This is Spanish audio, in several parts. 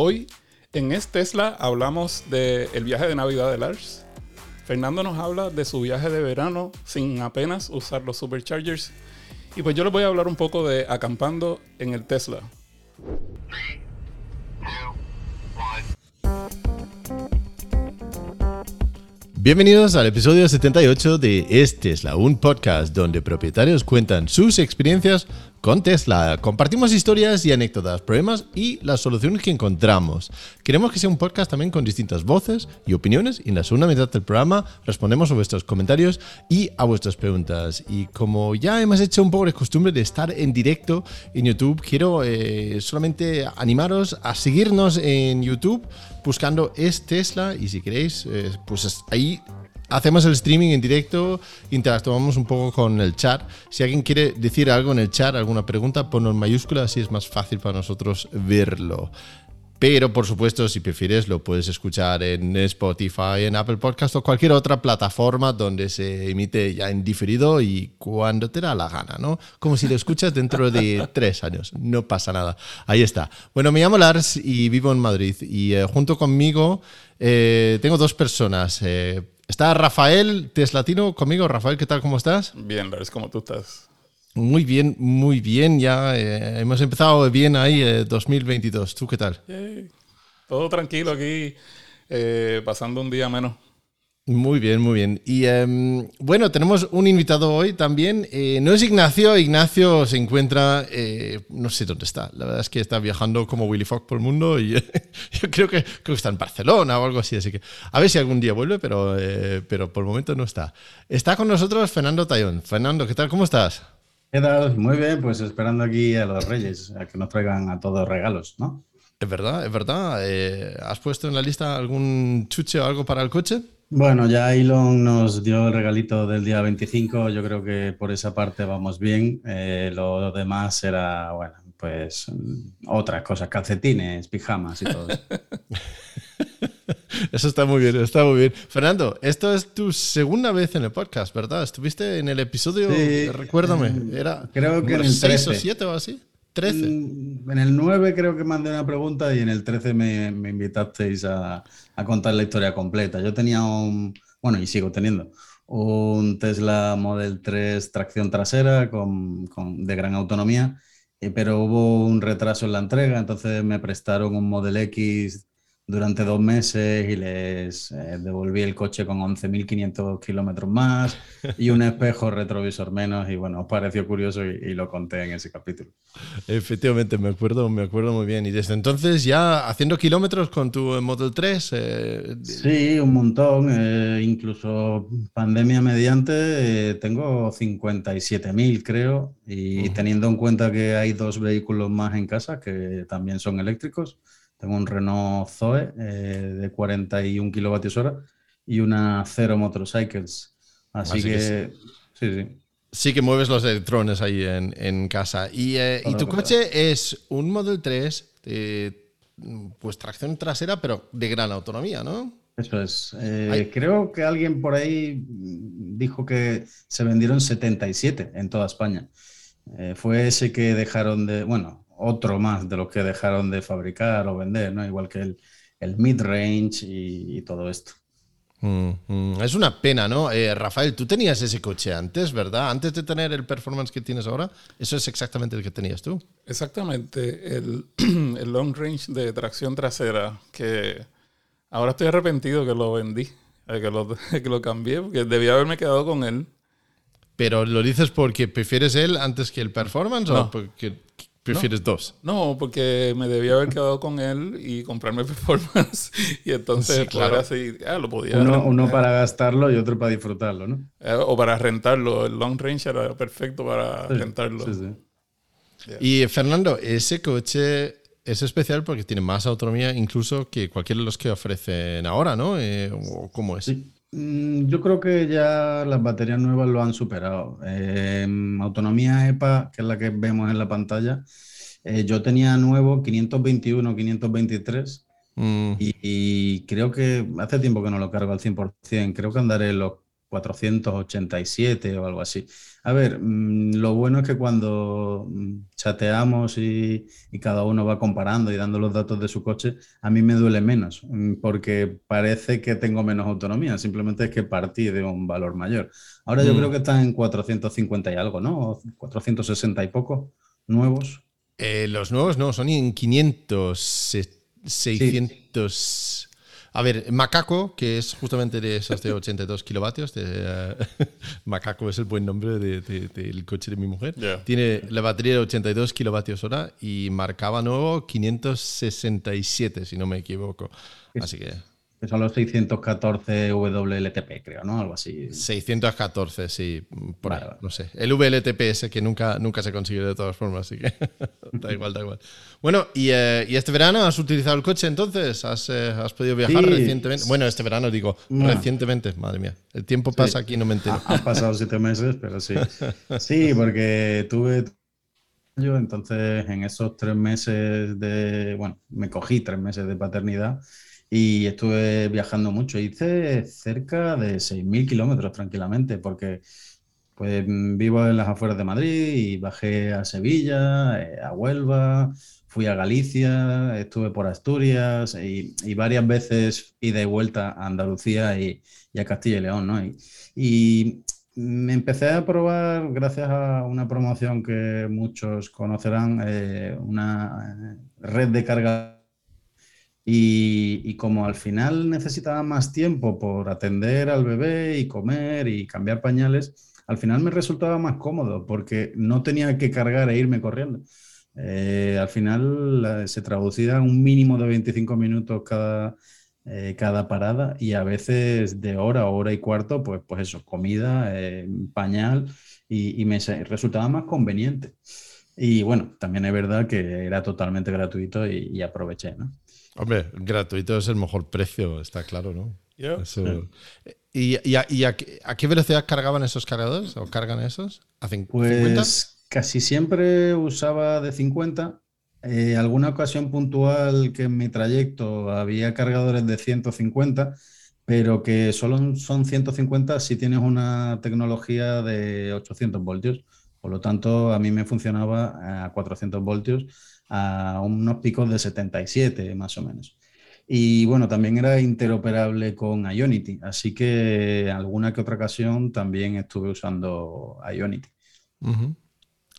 Hoy en Es Tesla hablamos del viaje de Navidad de Lars. Fernando nos habla de su viaje de verano sin apenas usar los superchargers. Y pues yo les voy a hablar un poco de acampando en el Tesla. Bienvenidos al episodio 78 de Es Tesla, un podcast donde propietarios cuentan sus experiencias con Tesla. Compartimos historias y anécdotas, problemas y las soluciones que encontramos. Queremos que sea un podcast también con distintas voces y opiniones y en la segunda mitad del programa respondemos a vuestros comentarios y a vuestras preguntas. Y como ya hemos hecho un poco de costumbre de estar en directo en YouTube, quiero eh, solamente animaros a seguirnos en YouTube buscando Es Tesla y si queréis, eh, pues ahí hacemos el streaming en directo, interactuamos un poco con el chat. Si alguien quiere decir algo en el chat, alguna pregunta, ponlo en mayúscula, así es más fácil para nosotros verlo. Pero por supuesto, si prefieres, lo puedes escuchar en Spotify, en Apple Podcast o cualquier otra plataforma donde se emite ya en diferido y cuando te da la gana, ¿no? Como si lo escuchas dentro de tres años. No pasa nada. Ahí está. Bueno, me llamo Lars y vivo en Madrid. Y eh, junto conmigo eh, tengo dos personas. Eh, Está Rafael Teslatino conmigo. Rafael, ¿qué tal? ¿Cómo estás? Bien, Lars, ¿cómo tú estás? Muy bien, muy bien. Ya eh, hemos empezado bien ahí 2022. Eh, ¿Tú qué tal? Todo tranquilo aquí, eh, pasando un día menos. Muy bien, muy bien. Y em, bueno, tenemos un invitado hoy también. Eh, no es Ignacio, Ignacio se encuentra, eh, no sé dónde está. La verdad es que está viajando como Willy Fox por el mundo y yo creo que, creo que está en Barcelona o algo así. Así que a ver si algún día vuelve, pero, eh, pero por el momento no está. Está con nosotros Fernando Tayón. Fernando, ¿qué tal? ¿Cómo estás? ¿Qué tal? Muy bien, pues esperando aquí a los Reyes, a que nos traigan a todos regalos, ¿no? Es verdad, es verdad. ¿Has puesto en la lista algún chuche o algo para el coche? Bueno, ya Elon nos dio el regalito del día 25, yo creo que por esa parte vamos bien. Eh, lo demás era, bueno, pues otras cosas, calcetines, pijamas y todo eso. Eso está muy bien, está muy bien. Fernando, esto es tu segunda vez en el podcast, ¿verdad? Estuviste en el episodio, recuérdame, era creo que en el 6 o 7 o así. 13. Mm, en el 9 creo que mandé una pregunta y en el 13 me, me invitasteis a, a, contar la historia completa. Yo tenía un, bueno, y sigo teniendo, un Tesla Model 3 tracción trasera con, con, de gran autonomía, eh, pero hubo un retraso en la entrega, entonces me prestaron un Model X durante dos meses y les eh, devolví el coche con 11.500 kilómetros más y un espejo retrovisor menos y bueno, os pareció curioso y, lo conté en ese capítulo. Efectivamente, me acuerdo, me acuerdo muy bien. Y desde entonces ya haciendo kilómetros con tu Model 3. Eh, sí, un montón. Eh, incluso pandemia mediante, tengo 57.000 creo y teniendo en cuenta que hay dos vehículos más en casa que también son eléctricos tengo un Renault Zoe eh, de 41 kilovatios hora y una Zero Motorcycles. Así, que, sí, sí. Sí que mueves los electrones ahí en, casa. Y, eh, y tu coche es un Model 3, pues tracción trasera, pero de gran autonomía, ¿no? Eso es. Eh, creo que alguien por ahí dijo que se vendieron 77 en toda España. fue ese que dejaron de, bueno, otro más de los que dejaron de fabricar o vender, ¿no? Igual que el, el mid-range y, todo esto. Mm, mm. Es una pena, ¿no? Eh, Rafael, tú tenías ese coche antes, ¿verdad? Antes de tener el performance que tienes ahora, eso es exactamente el que tenías tú. Exactamente, el, el long range de tracción trasera, que ahora estoy arrepentido que lo vendí, eh, que lo, que lo cambié, porque debía haberme quedado con él. ¿Pero lo dices porque prefieres él antes que el performance o porque ¿Prefieres dos? No, porque me debía haber quedado con él y comprarme performance. y entonces, claro, así, ah, lo podía. Uno, para gastarlo y otro para disfrutarlo, ¿no? Eh, o para rentarlo. El long range era perfecto para rentarlo. Sí, sí. Y Fernando, ese coche es especial porque tiene más autonomía incluso que cualquiera de los que ofrecen ahora, ¿no? Eh, ¿Cómo es? Sí. Mm, yo creo que ya las baterías nuevas lo han superado. Eh, autonomía EPA, que es la que vemos en la pantalla, eh, yo tenía nuevo 521, 523 mm. y, creo que hace tiempo que no lo cargo al 100%, creo que andaré los 487 o algo así. A ver, mm, lo bueno es que cuando mm, chateamos y, cada uno va comparando y dando los datos de su coche, a mí me duele menos, mm, porque parece que tengo menos autonomía, simplemente es que partí de un valor mayor. Ahora yo creo que están en 450 y algo, ¿no? 460 y poco nuevos. Eh, los nuevos no, son en 500, 600... A ver, Macaco, que es justamente de esos de 82 kilovatios, de, Macaco es el buen nombre del coche de mi mujer, tiene la batería de 82 kilovatios hora y marcaba nuevo 567, si no me equivoco. Así que que son los 614 WLTP, creo, ¿no? Algo así. 614, sí. Por ahí, no sé. El ese que nunca, nunca se consiguió de todas formas, así que da igual, da igual. Bueno, eh, ¿y, este verano has utilizado el coche entonces? ¿Has, eh, podido viajar recientemente? Bueno, este verano digo, recientemente, madre mía. El tiempo pasa aquí, no me entero. Han pasado siete meses, pero sí. Sí, porque tuve yo, entonces en esos tres meses de, bueno, me cogí tres meses de paternidad y estuve viajando mucho. Hice cerca de 6.000 kilómetros tranquilamente, porque pues vivo en las afueras de Madrid y bajé a Sevilla, eh, a Huelva, fui a Galicia, estuve por Asturias y, varias veces ida y vuelta a Andalucía y, a Castilla y León, ¿no? Y, y, me empecé a probar, gracias a una promoción que muchos conocerán, eh, una red de carga y, como al final necesitaba más tiempo por atender al bebé y comer y cambiar pañales, al final me resultaba más cómodo porque no tenía que cargar e irme corriendo. Eh, al final se traducía un mínimo de 25 minutos cada, eh, cada parada y a veces de hora, hora y cuarto, pues, pues eso, comida, eh, pañal y, me resultaba más conveniente. Y bueno, también es verdad que era totalmente gratuito y, y aproveché, ¿no? Hombre, gratuito es el mejor precio, está claro, ¿no? ¿Y, a, qué velocidad cargaban esos cargadores o cargan esos? ¿A 50? Pues casi siempre usaba de 50. Eh, alguna ocasión puntual que en mi trayecto había cargadores de 150, pero que solo son 150 si tienes una tecnología de 800 voltios. Por lo tanto, a mí me funcionaba a 400 voltios a unos picos de 77 más o menos. Y bueno, también era interoperable con Ionity, así que alguna que otra ocasión también estuve usando Ionity.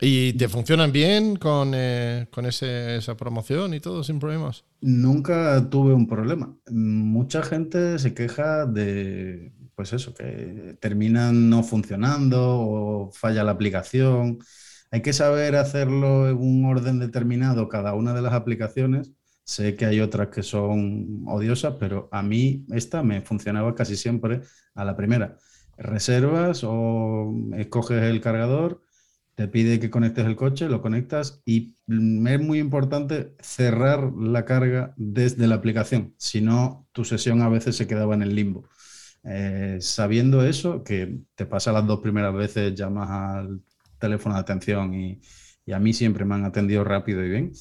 ¿Y te funcionan bien con, eh, con esa promoción y todo sin problemas? Nunca tuve un problema. Mucha gente se queja de, pues eso, que terminan no funcionando o falla la aplicación. Hay que saber hacerlo en un orden determinado cada una de las aplicaciones. Sé que hay otras que son odiosas, pero a mí esta me funcionaba casi siempre a la primera. Reservas o escoges el cargador, te pide que conectes el coche, lo conectas y es muy importante cerrar la carga desde la aplicación, si no tu sesión a veces se quedaba en el limbo. Eh, sabiendo eso, que te pasa las dos primeras veces, llamas al teléfono de atención y, a mí siempre me han atendido rápido y bien.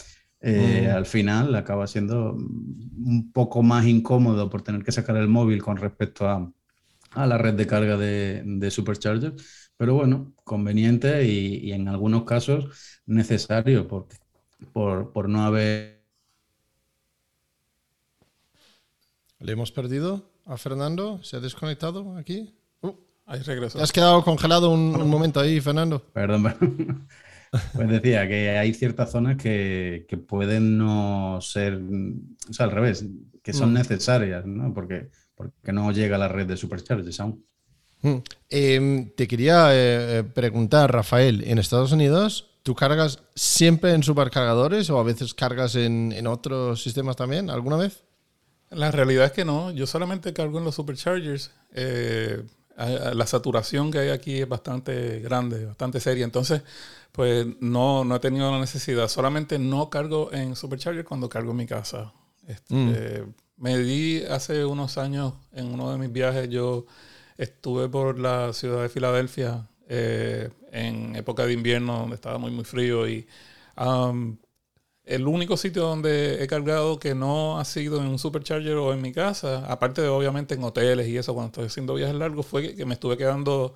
Eh, al final acaba siendo un poco más incómodo por tener que sacar el móvil con respecto a, la red de carga de, Supercharger, pero bueno, conveniente y, en algunos casos necesario por, por, no haber... ¿Le hemos perdido a Fernando? ¿Se ha desconectado aquí? Ahí regreso. has quedado congelado un, momento ahí, Fernando. Perdón, Pues decía que hay ciertas zonas que, pueden no ser, o sea, al revés, que son mm. necesarias, ¿no? Porque, porque no llega a la red de supercharges aún. Em, te quería eh, preguntar, Rafael, en Estados Unidos, ¿tú cargas siempre en supercargadores o a veces cargas en, en otros sistemas también? ¿Alguna vez? La realidad es que no, yo solamente cargo en los superchargers. Eh, la saturación que hay aquí es bastante grande, bastante seria. Entonces, pues no, no he tenido la necesidad. Solamente no cargo en Supercharger cuando cargo en mi casa. Este, mm. Me di hace unos años, en uno de mis viajes, yo estuve por la ciudad de Filadelfia eh, en época de invierno, donde estaba muy, muy frío y um, el único sitio donde he cargado que no ha sido en un supercharger o en mi casa, aparte de obviamente en hoteles y eso, cuando estoy haciendo viajes largos, fue que me estuve quedando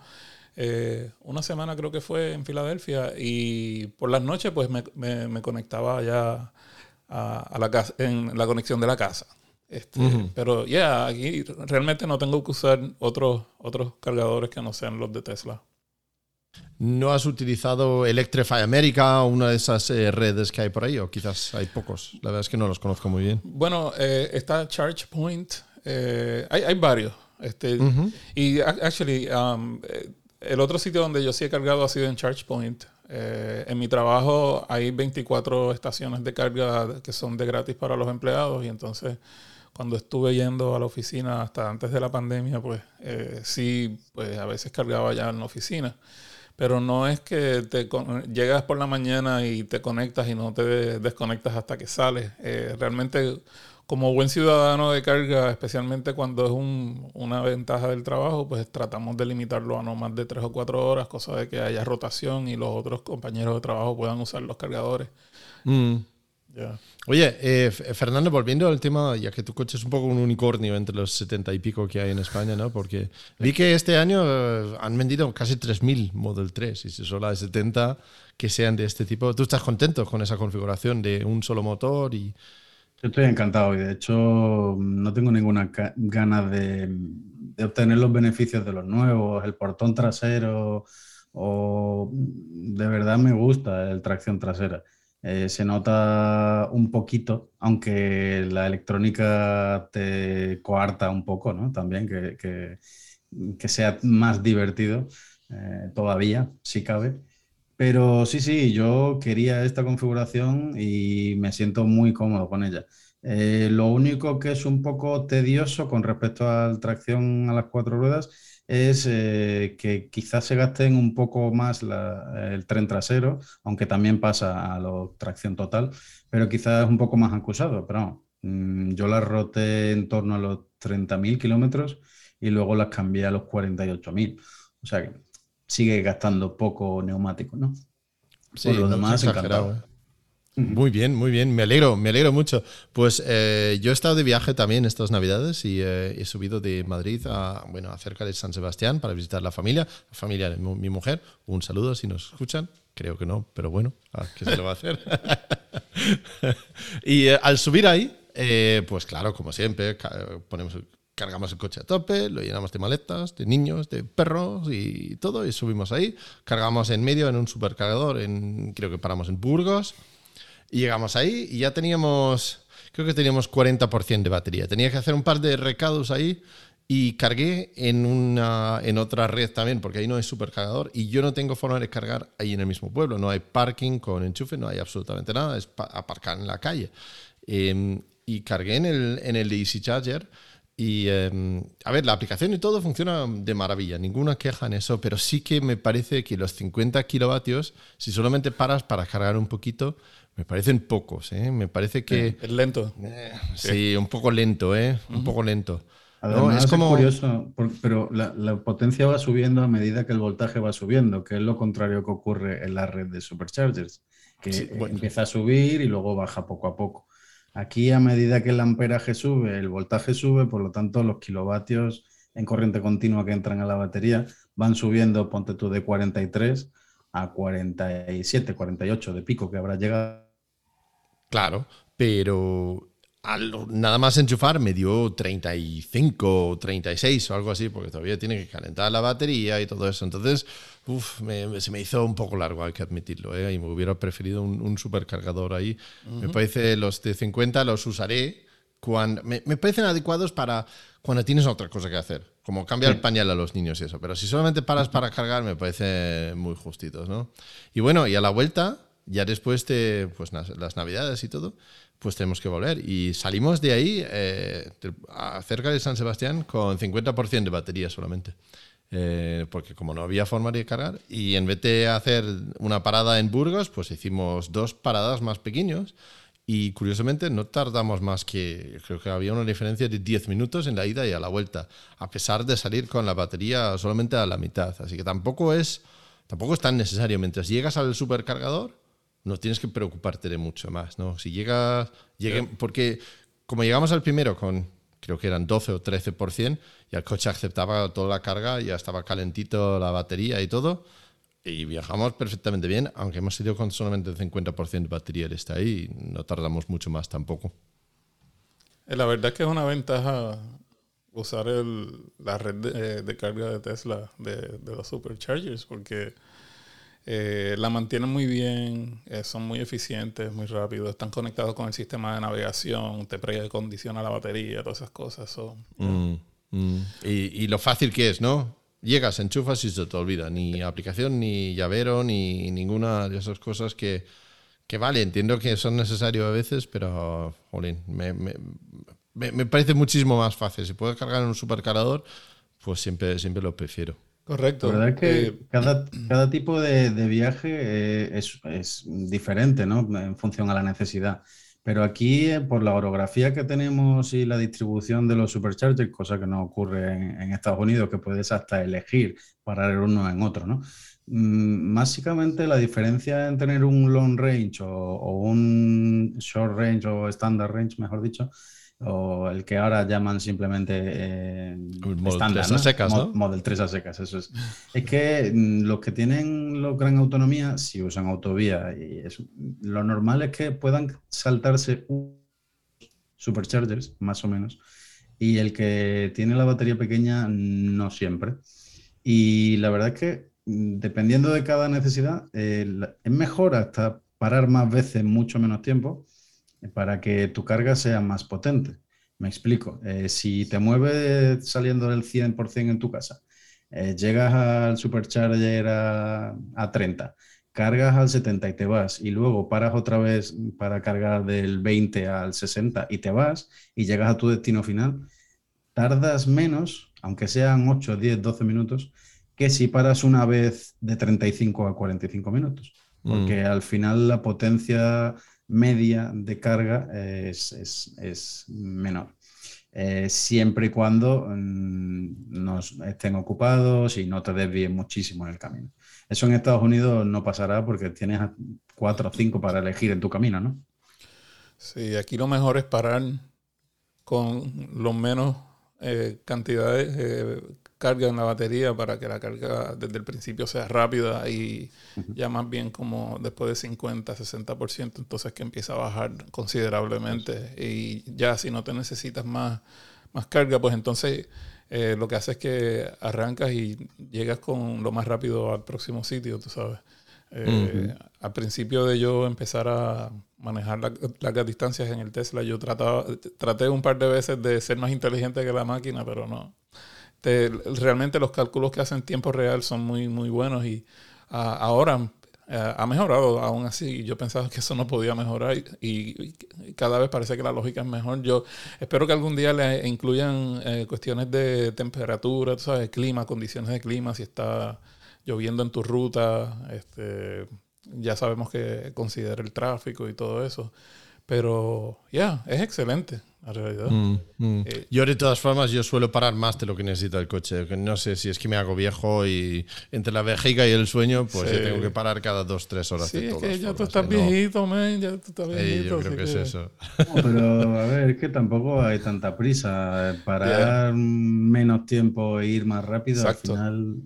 eh, una semana creo que fue en Filadelfia y por las noches pues me, conectaba ya a, la casa, en la conexión de la casa. Este, pero ya, aquí realmente no tengo que usar otros, otros cargadores que no sean los de Tesla. ¿No has utilizado Electrify America o una de esas eh, redes que hay por ahí? O quizás hay pocos. La verdad es que no los conozco muy bien. Bueno, eh, está ChargePoint. hay, hay, varios. Este, Y actually, um, el otro sitio donde yo sí he cargado ha sido en ChargePoint. Eh, en mi trabajo hay 24 estaciones de carga que son de gratis para los empleados y entonces cuando estuve yendo a la oficina hasta antes de la pandemia, pues eh, sí, pues a veces cargaba ya en la oficina. Pero no es que te llegas por la mañana y te conectas y no te desconectas hasta que sales. Eh, realmente como buen ciudadano de carga, especialmente cuando es una ventaja del trabajo, pues tratamos de limitarlo a no más de tres o cuatro horas, cosa de que haya rotación y los otros compañeros de trabajo puedan usar los cargadores. Mm. Oye, eh, Fernando, volviendo al tema, ya que tu coche es un poco un unicornio entre los setenta y pico que hay en España, ¿no? Porque vi que este año eh, han vendido casi 3.000 Model 3 y si solo hay 70 que sean de este tipo. ¿Tú estás contento con esa configuración de un solo motor y yo estoy encantado y de hecho no tengo ninguna ganas de, obtener los beneficios de los nuevos, el portón trasero o de verdad me gusta el tracción trasera. Eh, se nota un poquito, aunque la electrónica te coarta un poco, ¿no? También que, que, sea más divertido eh, todavía, si cabe. Pero sí, sí, yo quería esta configuración y me siento muy cómodo con ella. Eh, lo único que es un poco tedioso con respecto a la tracción a las cuatro ruedas es eh, que quizás se gasten un poco más el tren trasero, aunque también pasa a la tracción total, pero quizás es un poco más acusado. Pero mm, yo las roté en torno a los 30.000 kilómetros y luego las cambié a los 48.000. O sea que sigue gastando poco neumático, ¿no? Sí, Por lo demás, encantado. ¿Eh? Muy bien, muy bien. Me alegro, me alegro mucho. Pues eh, yo he estado de viaje también estas Navidades y eh, he subido de Madrid a, bueno, a cerca de San Sebastián para visitar la familia, la familia de mi, mujer. Un saludo si nos escuchan. Creo que no, pero bueno, ¿qué se lo va a hacer? y al subir ahí, pues claro, como siempre, ponemos cargamos el coche a tope, lo llenamos de maletas, de niños, de perros y todo, y subimos ahí. Cargamos en medio en un supercargador, en, creo que paramos en Burgos, y llegamos ahí y ya teníamos, creo que teníamos 40% de batería. Tenía que hacer un par de recados ahí y cargué en, una, en otra red también, porque ahí no hay supercargador y yo no tengo forma de cargar ahí en el mismo pueblo. No hay parking con enchufe, no hay absolutamente nada, es aparcar en la calle. Em, y cargué en el, en el Easy Charger y em, a ver, la aplicación y todo funciona de maravilla, ninguna queja en eso, pero sí que me parece que los 50 kilovatios, si solamente paras para cargar un poquito, me parecen pocos. ¿eh? Me parece que. Es lento. Eh, sí, un poco lento, ¿eh? Un poco lento. es como curioso, pero la, potencia va subiendo a medida que el voltaje va subiendo, que es lo contrario que ocurre en la red de superchargers, que empieza a subir y luego baja poco a poco. Aquí, a medida que el amperaje sube, el voltaje sube, por lo tanto, los kilovatios en corriente continua que entran a la batería van subiendo, ponte tú, de 43 a 47, 48 de pico que habrá llegado. Claro, pero nada más enchufar me dio 35 36 o algo así, porque todavía tiene que calentar la batería y todo eso. Entonces, se me hizo un poco largo, hay que admitirlo, ¿eh? y me hubiera preferido un, supercargador ahí. Me parece los de 50 los usaré cuando... Me, parecen adecuados para cuando tienes otra cosa que hacer, como cambiar el pañal a los niños y eso. Pero si solamente paras para cargar, me parece muy justitos, ¿no? Y bueno, y a la vuelta, ya después de pues, las navidades y todo, pues tenemos que volver. Y salimos de ahí, eh, cerca de San Sebastián, con 50% de batería solamente. Eh, porque como no había forma de cargar, y en vez de hacer una parada en Burgos, pues hicimos dos paradas más pequeños. Y curiosamente no tardamos más que, creo que había una diferencia de 10 minutos en la ida y a la vuelta, a pesar de salir con la batería solamente a la mitad. Así que tampoco es, tampoco es tan necesario. Mientras llegas al supercargador, no tienes que preocuparte de mucho más, ¿no? Si llegas, llegue, porque como llegamos al primero con, creo que eran 12 o 13%, y el coche aceptaba toda la carga, ya estaba calentito la batería y todo, y viajamos perfectamente bien, aunque hemos ido con solamente el 50% de batería está ahí, no tardamos mucho más tampoco. Eh, la verdad es que es una ventaja usar la red de, carga de Tesla de, de los superchargers, porque eh, la mantienen muy bien, eh, son muy eficientes, muy rápidos, están conectados con el sistema de navegación, te precondiciona la batería, todas esas cosas. Mm, mm. Y, lo fácil que es, ¿no? Llegas, enchufas y se te olvida. Ni aplicación, ni llavero, ni ninguna de esas cosas que, que vale, entiendo que son necesarios a veces, pero, jolín, me, me, me, parece muchísimo más fácil. Si puedes cargar en un supercargador, pues siempre, siempre lo prefiero. Correcto. La verdad es que eh, cada, cada, tipo de, de viaje eh, es, es, diferente, ¿no? En función a la necesidad. Pero aquí, eh, por la orografía que tenemos y la distribución de los superchargers, cosa que no ocurre en, Estados Unidos, que puedes hasta elegir parar uno en otro, ¿no? Mm, básicamente la diferencia en tener un long range o un short range o standard range, mejor dicho, o el que ahora llaman simplemente eh, Model 3 a secas, ¿no? Model 3 a secas, eso es. es que mm, los que tienen lo gran autonomía, si usan autovía, y lo normal es que puedan saltarse superchargers, más o menos, y el que tiene la batería pequeña, no siempre. Y la verdad es que, mm, dependiendo de cada necesidad, eh, es mejor hasta parar más veces, mucho menos tiempo, para que tu carga sea más potente. Me explico. Eh, si te mueves saliendo del 100% en tu casa, eh, llegas al supercharger a, a 30, cargas al 70 y te vas, y luego paras otra vez para cargar del 20 al 60 y te vas y llegas a tu destino final, tardas menos, aunque sean 8, 10, 12 minutos, que si paras una vez de 35 a 45 minutos. Porque mm. al final la potencia media de carga es, menor. Eh, siempre y cuando mm, nos estén ocupados y no te desvíen muchísimo en el camino. Eso en Estados Unidos no pasará porque tienes cuatro o cinco para elegir en tu camino, ¿no? Sí, aquí lo mejor es parar con lo menos eh, cantidades eh, carga en la batería para que la carga desde el principio sea rápida y ya más bien como después de 50, 60%, entonces que empieza a bajar considerablemente. Y ya si no te necesitas más, más carga, pues entonces eh, lo que hace es que arrancas y llegas con lo más rápido al próximo sitio, tú sabes. Eh, al principio de yo empezar a manejar largas distancias en el Tesla, yo trataba, traté un par de veces de ser más inteligente que la máquina, pero no, realmente los cálculos que hacen en tiempo real son muy, muy buenos y ah, ahora eh, ha mejorado aún así. Yo pensaba que eso no podía mejorar y, cada vez parece que la lógica es mejor. Yo espero que algún día le incluyan eh, cuestiones de temperatura, tú sabes, clima, condiciones de clima, si está lloviendo en tu ruta, este, ya sabemos que considera el tráfico y todo eso. Pero ya, es excelente realidad. Mm, mm. Eh, yo de todas formas, yo suelo parar más de lo que necesita el coche. No sé si es que me hago viejo y entre la vejiga y el sueño, pues tengo que parar cada dos, tres horas. Sí, es que ya tú estás viejito, man, ya tú estás viejito. yo creo que, es eso. pero a ver, es que tampoco hay tanta prisa. Parar menos tiempo e ir más rápido, al final,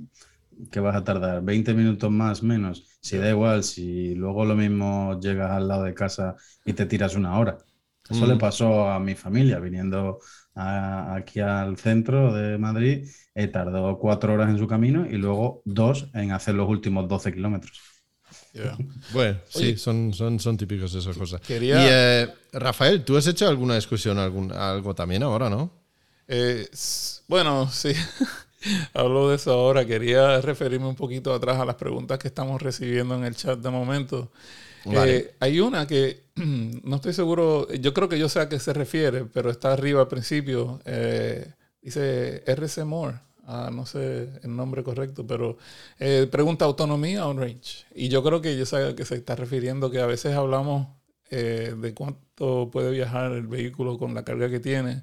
¿qué vas a tardar? ¿20 minutos más, menos? Si da igual, si luego lo mismo llegas al lado de casa y te tiras una hora. Eso le mm. pasó a mi familia viniendo aquí al centro de Madrid. He tardado cuatro horas en su camino y luego dos en hacer los últimos 12 kilómetros. Bueno, sí, son, son, son típicos esas cosas. Y eh, Rafael, ¿tú has hecho alguna discusión, algún, algo también ahora, no? Eh, bueno, sí. Hablo de eso ahora. Quería referirme un poquito atrás a las preguntas que estamos recibiendo en el chat de momento. Eh, hay una que no estoy seguro, yo creo que yo sé a qué se refiere, pero está arriba al principio. Eh, dice RC More, ah, no sé el nombre correcto, pero eh, pregunta autonomía o range. Y yo creo que yo sé a qué se está refiriendo, que a veces hablamos de cuánto puede viajar el vehículo con la carga que tiene.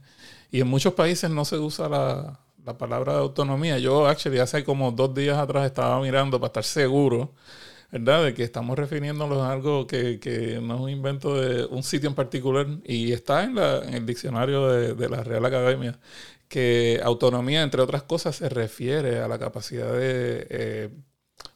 Y en muchos países no se usa la, la palabra de autonomía. Yo, actually, hace como dos días atrás estaba mirando para estar seguro ¿verdad? De que estamos refiriéndonos a algo que, que, no es un invento de un sitio en particular y está en, la, el diccionario de, de, la Real Academia, que autonomía, entre otras cosas, se refiere a la capacidad de eh,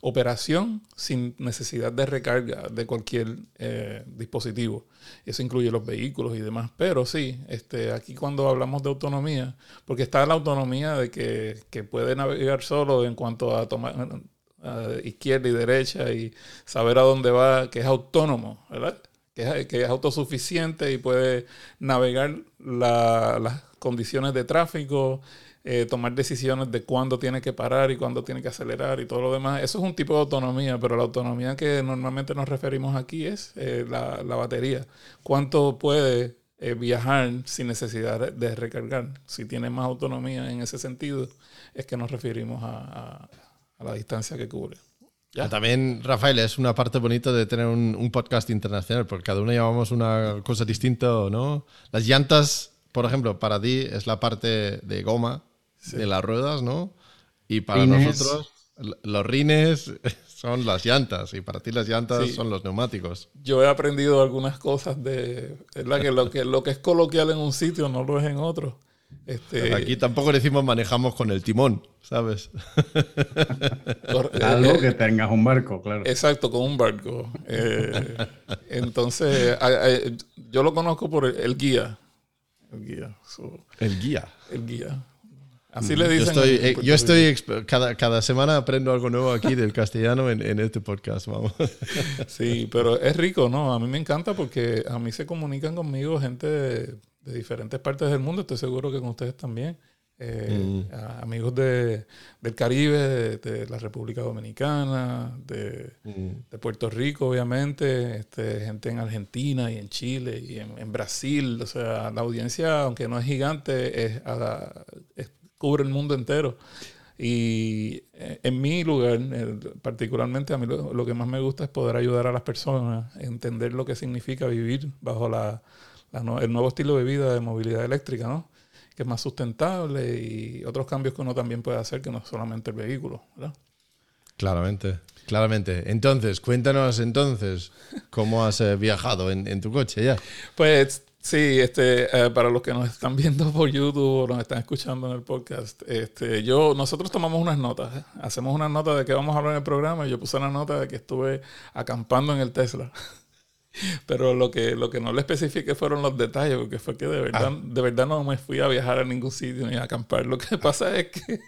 operación sin necesidad de recarga de cualquier eh, dispositivo. Eso incluye los vehículos y demás. Pero sí, este, aquí cuando hablamos de autonomía, porque está la autonomía de que, que puede navegar solo en cuanto a tomar izquierda y derecha y saber a dónde va, que es autónomo, ¿verdad? Que es, que es autosuficiente y puede navegar las condiciones de tráfico, eh, tomar decisiones de cuándo tiene que parar y cuándo tiene que acelerar y todo lo demás. Eso es un tipo de autonomía, pero la autonomía que normalmente nos referimos aquí es eh, la, la, batería. ¿Cuánto puede eh, viajar sin necesidad de recargar? Si tiene más autonomía en ese sentido, es que nos referimos a la distancia que cubre. ¿Ya? También, Rafael, es una parte bonita de tener un, podcast internacional, porque cada uno llevamos una cosa distinta, ¿no? Las llantas, por ejemplo, para ti es la parte de goma de las ruedas, ¿no? Y para nosotros, los rines son las llantas, y para ti las llantas son los neumáticos. Yo he aprendido algunas cosas de, ¿verdad? Que lo, que lo que es coloquial en un sitio no lo es en otro. Este, Aquí tampoco decimos manejamos con el timón, ¿sabes? Algo que tengas un barco, claro. Exacto, con un barco. Eh, entonces, yo lo conozco por el, guía. El guía. el guía. El guía. Así le dicen. Yo estoy, eh, cada, cada, semana aprendo algo nuevo aquí del castellano en, en, este podcast, vamos. Sí, pero es rico, ¿no? A mí me encanta porque a mí se comunican conmigo gente de diferentes partes del mundo, estoy seguro que con ustedes también. Eh, mm. Amigos de, del Caribe, de, la República Dominicana, de, mm. de, Puerto Rico, obviamente, este, gente en Argentina y en Chile y en, Brasil. O sea, la audiencia, aunque no es gigante, es, cubre el mundo entero. Y eh, en mi lugar, particularmente a mí lo, lo, que más me gusta es poder ayudar a las personas a entender lo que significa vivir bajo la, el nuevo estilo de vida de movilidad eléctrica, ¿no? Que es más sustentable y otros cambios que uno también puede hacer que no solamente el vehículo, ¿verdad? Claramente, claramente. Entonces, cuéntanos entonces cómo has eh, viajado en, tu coche ya. Pues sí, este, eh, para los que nos están viendo por YouTube o nos están escuchando en el podcast, este, yo, nosotros tomamos unas notas, ¿eh? hacemos unas notas de qué vamos a hablar en el programa y yo puse una nota de que estuve acampando en el Tesla. Pero lo que, lo que no le especifique fueron los detalles, porque fue que de verdad, ah. de verdad no me fui a viajar a ningún sitio ni a acampar. Lo que pasa es que.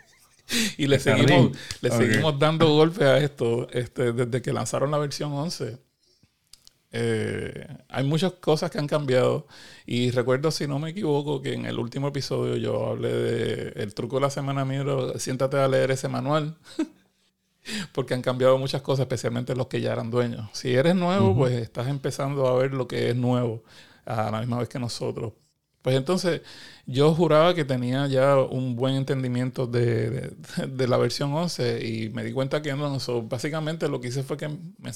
y le seguimos, le seguimos dando golpes a esto este, desde que lanzaron la versión 11. Eh, hay muchas cosas que han cambiado y recuerdo, si no me equivoco, que en el último episodio yo hablé de el truco de la semana miro, siéntate a leer ese manual. porque han cambiado muchas cosas, especialmente los que ya eran dueños. Si eres nuevo, pues estás empezando a ver lo que es nuevo a la misma vez que nosotros. Pues entonces yo juraba que tenía ya un buen entendimiento de, de, la versión 11 y me di cuenta que no. básicamente lo que hice fue que me,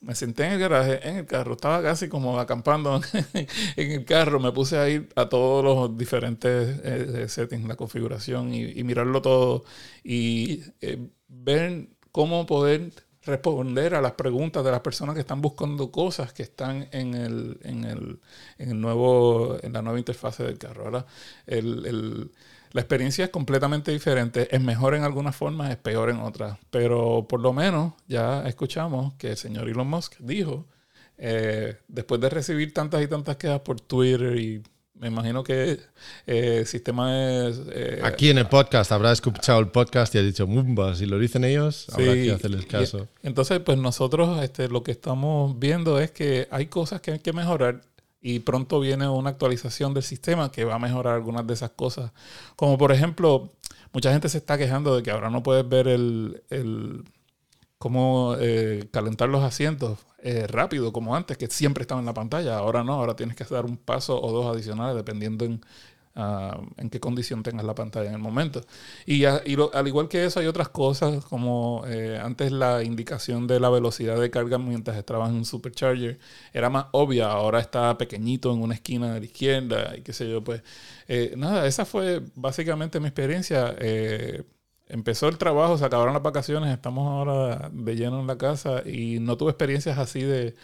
me, senté en el garaje, en el carro, estaba casi como acampando en el carro, me puse a ir a todos los diferentes eh, settings, la configuración y, mirarlo todo y eh, ver cómo poder responder a las preguntas de las personas que están buscando cosas que están en el, en el, en el nuevo, en la nueva interfase del carro. ¿verdad? El, la experiencia es completamente diferente, es mejor en algunas formas, es peor en otras, pero por lo menos ya escuchamos que el señor Elon Musk dijo, eh, después de recibir tantas y tantas quejas por Twitter y me imagino que eh, el sistema es... Eh, Aquí en el podcast habrá escuchado el podcast y ha dicho, Mumba, si lo dicen ellos, habrá que hacerles caso. entonces, pues nosotros este, lo que estamos viendo es que hay cosas que hay que mejorar y pronto viene una actualización del sistema que va a mejorar algunas de esas cosas. Como por ejemplo, mucha gente se está quejando de que ahora no puedes ver el, el cómo eh, calentar los asientos eh, rápido como antes, que siempre estaba en la pantalla. Ahora no, ahora tienes que dar un paso o dos adicionales dependiendo en, ah, en qué condición tengas la pantalla en el momento. Y, al igual que eso hay otras cosas como eh, antes la indicación de la velocidad de carga mientras estabas en un supercharger era más obvia, ahora está pequeñito en una esquina de la izquierda y qué sé yo, pues nada, esa fue básicamente mi experiencia empezó el trabajo, se acabaron las vacaciones, estamos ahora de lleno en la casa y no tuve experiencias así de,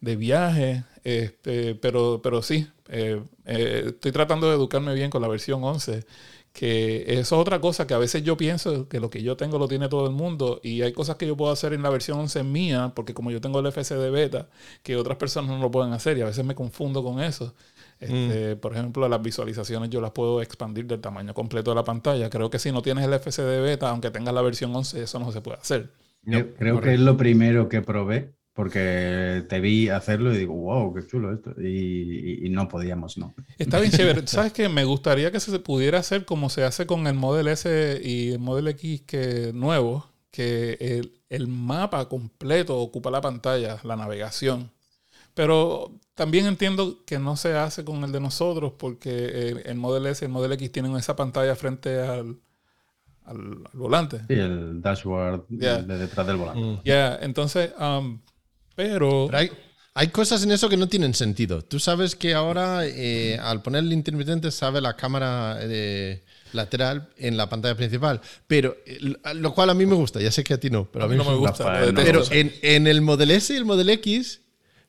de viaje, este, pero, pero sí, eh, eh, estoy tratando de educarme bien con la versión 11 que eso es otra cosa que a veces yo pienso que lo que yo tengo lo tiene todo el mundo y hay cosas que yo puedo hacer en la versión 11 mía, porque como yo tengo el FC de beta, que otras personas no lo pueden hacer y a veces me confundo con eso. Este, Por ejemplo, las visualizaciones yo las puedo expandir del tamaño completo de la pantalla. Creo que si no tienes el FC de beta, aunque tengas la versión 11, eso no se puede hacer. creo que es lo primero que probé porque te vi hacerlo y digo, wow, qué chulo esto. Y, no podíamos, ¿no? Está bien chévere. ¿Sabes qué? Me gustaría que se pudiera hacer como se hace con el Model S y el Model X que nuevo, que el, el mapa completo ocupa la pantalla, la navegación. Pero también entiendo que no se hace con el de nosotros porque el, Model S y el Model X tienen esa pantalla frente al, al, volante. Sí, el dashboard de detrás del volante. Mm. Ya, entonces, um, pero... hay, hay, cosas en eso que no tienen sentido. Tú sabes que ahora eh, al poner el intermitente sabe la cámara de lateral en la pantalla principal. Pero, lo cual a mí me gusta, ya sé que a ti no, pero a mí, no me gusta. Pero en, en, el Model S y el Model X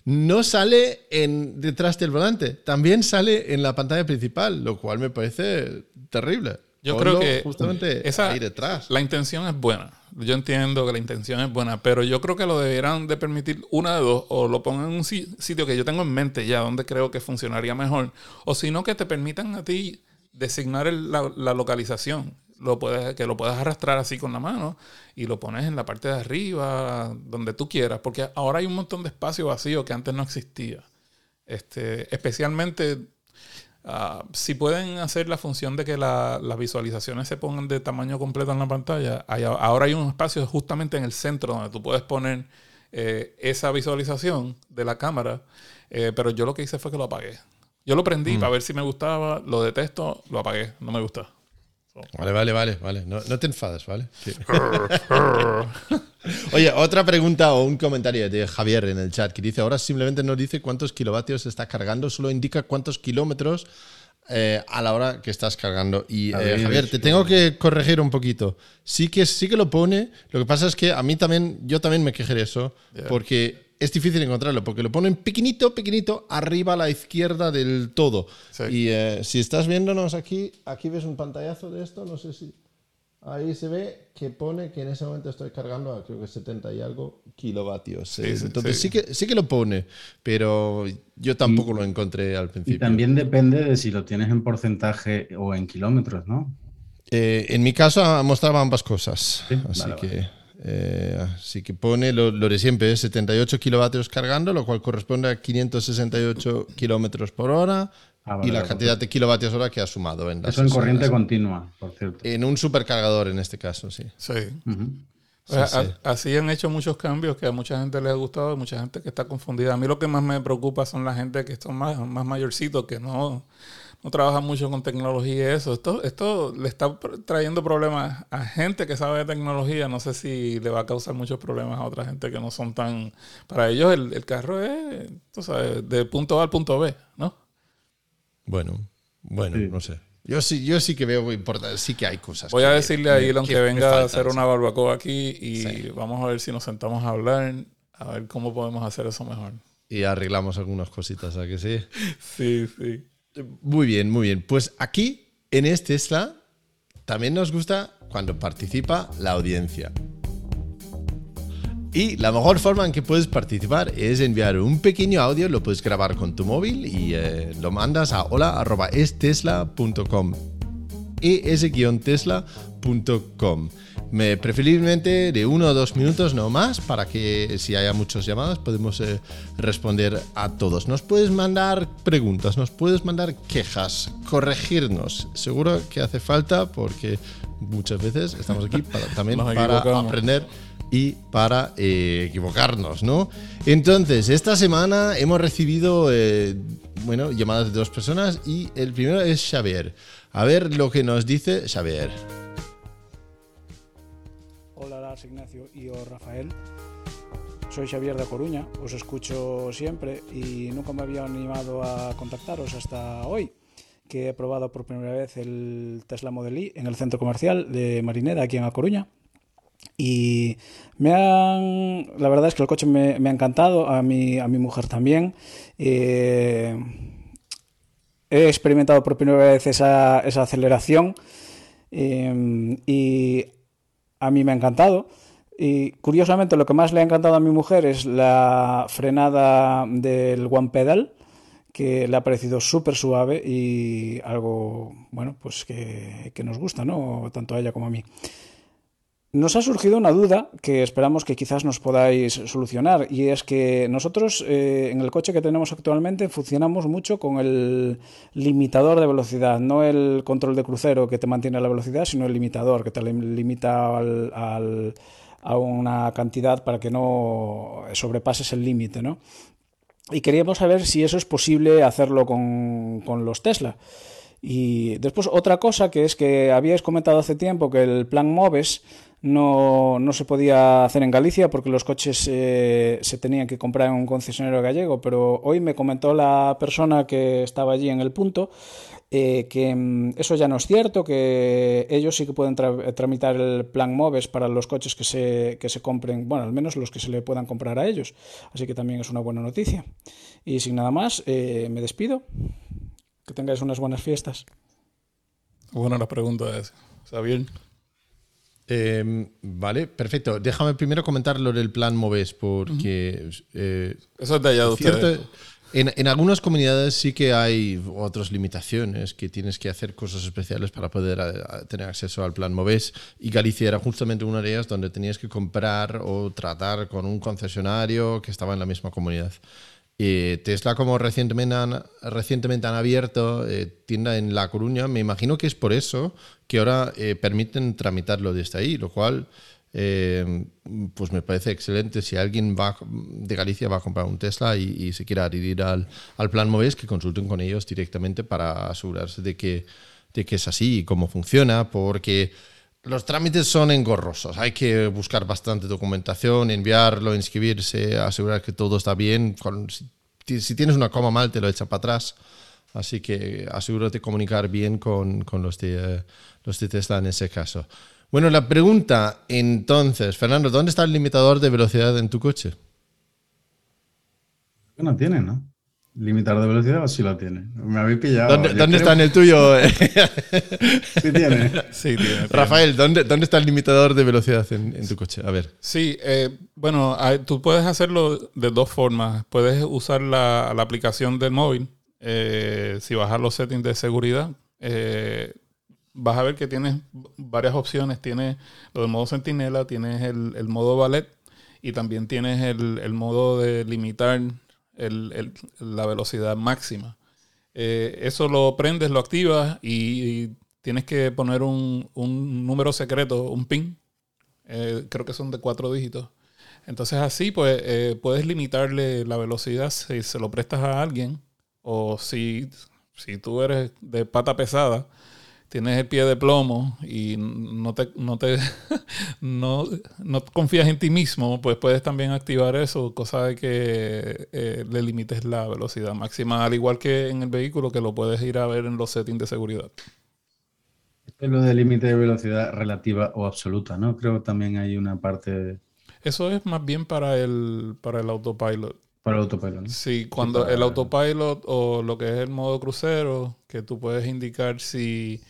no sale en, detrás del volante, también sale en la pantalla principal, lo cual me parece terrible. Yo creo que justamente esa, ahí detrás. La intención es buena. Yo entiendo que la intención es buena, pero yo creo que lo deberán de permitir una de dos, o lo pongan en un sitio que yo tengo en mente ya, donde creo que funcionaría mejor, o si no, que te permitan a ti designar la, localización lo puedes, que lo puedas arrastrar así con la mano y lo pones en la parte de arriba, donde tú quieras, porque ahora hay un montón de espacio vacío que antes no existía. Este, especialmente ah, si pueden hacer la función de que las visualizaciones se pongan de tamaño completo en la pantalla, ahora hay un espacio justamente en el centro donde tú puedes poner eh, esa visualización de la cámara, eh, pero yo lo que hice fue que lo apagué. Yo lo prendí mm. para ver si me gustaba, lo detesto, lo apagué, no me gusta. Vale, vale, vale, vale. No, te enfades, ¿vale? Oye, otra pregunta o un comentario de Javier en el chat que dice, ahora simplemente no dice cuántos kilovatios está cargando, solo indica cuántos kilómetros eh, a la hora que estás cargando. Y eh, Javier, te tengo que corregir un poquito. Sí que, sí que lo pone, lo que pasa es que a mí también, yo también me quejé de eso, porque es difícil encontrarlo porque lo ponen pequeñito, pequeñito, arriba a la izquierda del todo. Y eh, si estás viéndonos aquí, aquí ves un pantallazo de esto, no sé si... Ahí se ve que pone que en ese momento estoy cargando a creo que 70 y algo kilovatios. Eh, entonces sí. que, sí que lo pone, pero yo tampoco lo encontré al principio. Y también depende de si lo tienes en porcentaje o en kilómetros, ¿no? Eh, en mi caso mostraba ambas cosas. así que... Eh, así que pone lo, de siempre, 78 kilovatios cargando, lo cual corresponde a 568 kilómetros por hora. Ah, y la cantidad de kilovatios hora que ha sumado en Eso en corriente continua, por cierto. En un supercargador en este caso, sí. Sí. Así han hecho muchos cambios que a mucha gente les ha gustado, mucha gente que está confundida. A mí lo que más me preocupa son la gente que son más, más mayorcitos, que no, no trabaja mucho con tecnología y eso. Esto, esto le está trayendo problemas a gente que sabe de tecnología. No sé si le va a causar muchos problemas a otra gente que no son tan... Para ellos el, carro es, tú sabes, de punto A al punto B, ¿no? Bueno, bueno, no sé. Yo sí, yo sí que veo importante, sí que hay cosas. Voy a decirle a Elon que, venga a hacer una barbacoa aquí y vamos a ver si nos sentamos a hablar, a ver cómo podemos hacer eso mejor. Y arreglamos algunas cositas, ¿a que sí? sí, sí. Muy bien, muy bien. Pues aquí, en este Tesla, también nos gusta cuando participa la audiencia. Y la mejor forma en que puedes participar es enviar un pequeño audio, lo puedes grabar con tu móvil y eh, lo mandas a hola.estesla.com es-tesla.com me, preferiblemente de uno o dos minutos, no más, para que si haya muchas llamadas podemos eh, responder a todos. Nos puedes mandar preguntas, nos puedes mandar quejas, corregirnos. Seguro que hace falta porque muchas veces estamos aquí también para aprender y para eh, equivocarnos, ¿no? Entonces, esta semana hemos recibido, eh, bueno, llamadas de dos personas y el primero es Xavier. A ver lo que nos dice Xavier. Ignacio y Rafael. Soy Xavier de Coruña, os escucho siempre y nunca me había animado a contactaros hasta hoy. que he probado por primera vez el Tesla Model Y en el centro comercial de Marineda, aquí en A Coruña. Y me han, la verdad es que el coche me, me ha encantado, a mi, a mi mujer también. Eh, he experimentado por primera vez esa, esa aceleración eh, y a mí me ha encantado. Y curiosamente lo que más le ha encantado a mi mujer es la frenada del One Pedal, que le ha parecido súper suave y algo, bueno, pues que, que nos gusta, ¿no? Tanto a ella como a mí. Nos ha surgido una duda que esperamos que quizás nos podáis solucionar y es que nosotros eh, en el coche que tenemos actualmente funcionamos mucho con el limitador de velocidad, no el control de crucero que te mantiene la velocidad, sino el limitador que te limita al, a una cantidad para que no sobrepases el límite, ¿no? Y queríamos saber si eso es posible hacerlo con, con los Tesla. Y después otra cosa que es que habíais comentado hace tiempo que el plan MOVES no, no se podía hacer en Galicia porque los coches eh, se tenían que comprar en un concesionario gallego, pero hoy me comentó la persona que estaba allí en el punto eh, que mm, eso ya no es cierto, que ellos sí que pueden tra tramitar el plan MOVES para los coches que se, que se compren, bueno, al menos los que se le puedan comprar a ellos. Así que también es una buena noticia. Y sin nada más, eh, me despido. Que tengáis unas buenas fiestas. Buena la pregunta es, ¿Sabien? Eh, vale, perfecto. Déjame primero comentar lo del plan MOVES, porque... Eh, Eso es de allá de cierto, ustedes. en, en algunas comunidades sí que hay otras limitaciones, que tienes que hacer cosas especiales para poder a- a tener acceso al plan MOVES. Y Galicia era justamente una de ellas donde tenías que comprar o tratar con un concesionario que estaba en la misma comunidad. Eh, Tesla, como recientemente han, abierto eh, tienda en La Coruña, me imagino que es por eso que ahora eh, permiten tramitarlo desde ahí, lo cual pues me parece excelente. Si alguien va de Galicia va a comprar un Tesla y, y se quiere adherir al, al plan MOVES, que consulten con ellos directamente para asegurarse de que, de que es así y cómo funciona, porque los trámites son engorrosos. Hay que buscar bastante documentación, enviarlo, inscribirse, asegurar que todo está bien. Si, tienes una coma mal, te lo echa para atrás. Así que asegúrate de comunicar bien con, los, de, eh, los de en ese caso. Bueno, la pregunta entonces, Fernando, ¿dónde está el limitador de velocidad en tu coche? No tiene, ¿no? Limitar de velocidad o sí lo tiene. Me habéis pillado. ¿Dónde, Yo dónde creo está en el tuyo? Sí tiene. Sí, tiene, tiene. Rafael, ¿dónde, ¿dónde está el limitador de velocidad en, en tu coche? A ver. Sí, eh, bueno, tú puedes hacerlo de dos formas. Puedes usar la, la aplicación del móvil. eh, si bajas los settings de seguridad, eh, vas a ver que tienes varias opciones. Tienes lo del modo centinela, tienes el, el modo ballet y también tienes el, el modo de limitar el- el- la velocidad máxima. Eh, eso lo prendes, lo activas y, tienes que poner un, un número secreto, un PIN. Eh, creo que son de cuatro dígitos. Entonces así pues eh, puedes limitarle la velocidad si se lo prestas a alguien o si, si tú eres de pata pesada, tienes el pie de plomo y no te, no te no, no confías en ti mismo, pues puedes también activar eso, cosa de que eh, le limites la velocidad máxima, al igual que en el vehículo, que lo puedes ir a ver en los settings de seguridad. Es lo de límite de velocidad relativa o absoluta, ¿no? Creo que también hay una parte Eso es más bien para el, para el autopilot. para el autopilot, ¿no? Sí, cuando para- el autopilot o lo que es el modo crucero, que tú puedes indicar si,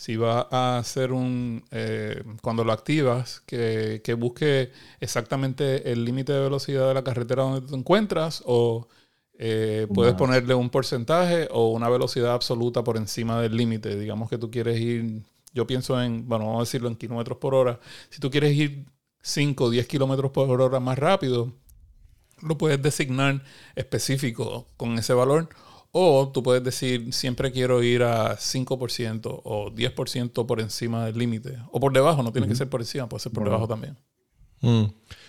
si va a hacer un, eh, cuando lo activas, que, que busque exactamente el límite de velocidad de la carretera donde te encuentras o eh, puedes ponerle un porcentaje o una velocidad absoluta por encima del límite. Digamos que tú quieres ir, yo pienso en, bueno, vamos a decirlo en kilómetros por hora. Si tú quieres ir 5 o 10 kilómetros por hora más rápido, lo puedes designar específico con ese valor. O tú puedes decir, siempre quiero ir a 5% o 10% por encima del límite. O por debajo, no tiene que ser por encima, puede ser por debajo también. Mm.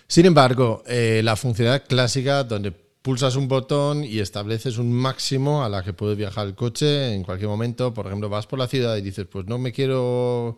Sin embargo, eh, la funcionalidad clásica donde pulsas un botón y estableces un máximo a la que puede viajar el coche en cualquier momento. Por ejemplo, vas por la ciudad y dices, pues no me quiero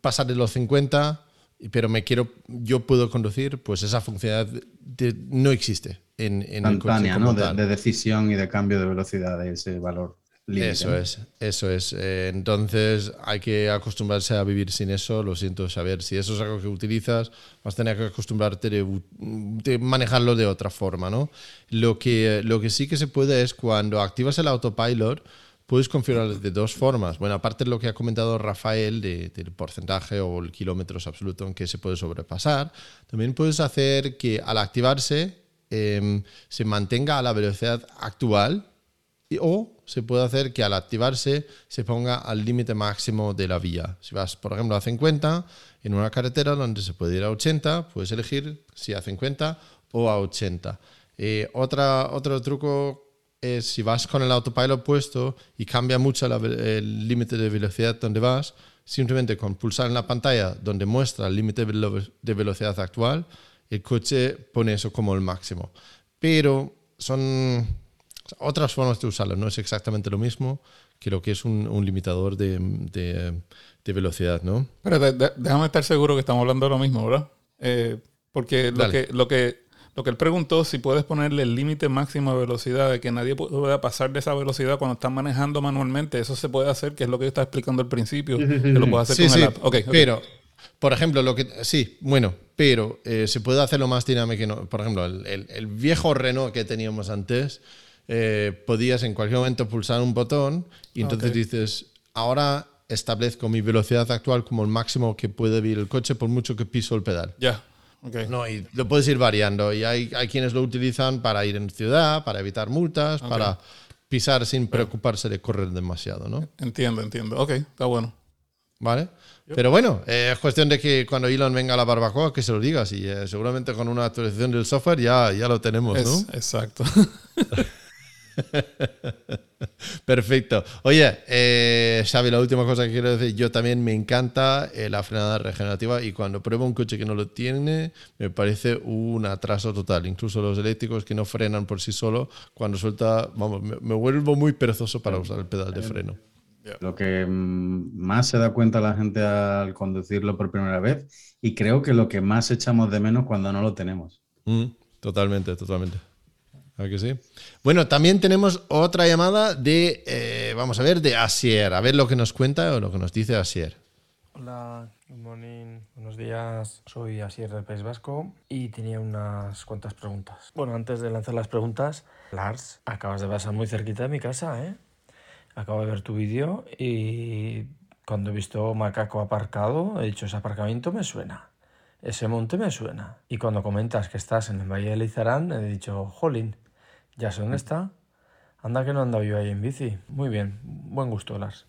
pasar de los 50, pero me quiero, yo puedo conducir, pues esa funcionalidad de- no existe en, en el coche Instantánea, como ¿no? De, tal. de decisión y de cambio de velocidad de ese valor Eso es, eso es. Eh, entonces hay que acostumbrarse a vivir sin eso. Lo siento saber. Si eso es algo que utilizas, vas a tener que acostumbrarte de, manejarlo de otra forma, ¿no? Lo que, lo que sí que se puede es cuando activas el autopilot, puedes configurarlo de dos formas. Bueno, aparte de lo que ha comentado Rafael del porcentaje o el kilómetros absoluto en que se puede sobrepasar, también puedes hacer que al activarse em, se mantenga a la velocidad actual o se puede hacer que al activarse se ponga al límite máximo de la vía. Si vas, por ejemplo, a 50 en una carretera donde se puede ir a 80, puedes elegir si a 50 o a 80. Eh, otro truco es si vas con el autopilot puesto y cambia mucho el límite de velocidad donde vas, simplemente con pulsar en la pantalla donde muestra el límite de velocidad actual, el coche pone eso como el máximo. Pero son otras formas de usarlo, no es exactamente lo mismo que lo que es un, limitador de, de, velocidad, ¿no? Pero déjame estar seguro que estamos hablando de lo mismo, ¿verdad? Eh, porque lo que, lo, que, lo que él preguntó, si puedes ponerle el límite máximo de velocidad, de que nadie pueda pasar de esa velocidad cuando estás manejando manualmente, eso se puede hacer, que es lo que yo estaba explicando al principio, que lo puedes hacer con el app. Okay, Pero, por ejemplo, lo que sí, bueno, pero eh, se puede hacerlo más dinámico. Por ejemplo, el, el, el, viejo Renault que teníamos antes, eh, podías en cualquier momento pulsar un botón y entonces dices, ahora establezco mi velocidad actual como el máximo que puede vivir el coche por mucho que piso el pedal. Ya. No, y lo puedes ir variando. Y hay, hay, quienes lo utilizan para ir en ciudad, para evitar multas, para pisar sin preocuparse de correr demasiado, ¿no? Entiendo, entiendo. Ok, está bueno. ¿Vale? Pero bueno, es cuestión de que cuando Elon venga a la barbacoa, que se lo digas. Y eh, seguramente con una actualización del software ya, ya lo tenemos, ¿no? exacto. Perfecto. Oye, eh, Xavi, la última cosa que quiero decir, yo también me encanta eh, la frenada regenerativa y cuando pruebo un coche que no lo tiene, me parece un atraso total. Incluso los eléctricos que no frenan por sí solo, cuando suelta, vamos, me, vuelvo muy perezoso para usar el pedal de freno. Lo que mm, más se da cuenta la gente al conducirlo por primera vez y creo que lo que más echamos de menos cuando no lo tenemos. Mm, totalmente, totalmente que sí? Bueno, también tenemos otra llamada de, eh, vamos a ver, de Asier. A ver lo que nos cuenta o lo que nos dice Asier. Hola, good morning, buenos días. Soy Asier del País Vasco y tenía unas cuantas preguntas. Bueno, antes de lanzar las preguntas, Lars, acabas de pasar muy cerquita de mi casa, ¿eh? Acabo de ver tu vídeo y cuando he visto Macaco aparcado, he dicho, ese aparcamiento me suena. Ese monte me suena. Y cuando comentas que estás en el Valle de Lizarán, he dicho, jolín, ya sé dónde está. Anda que no anda yo ahí en bici. Muy bien, buen gusto, Lars.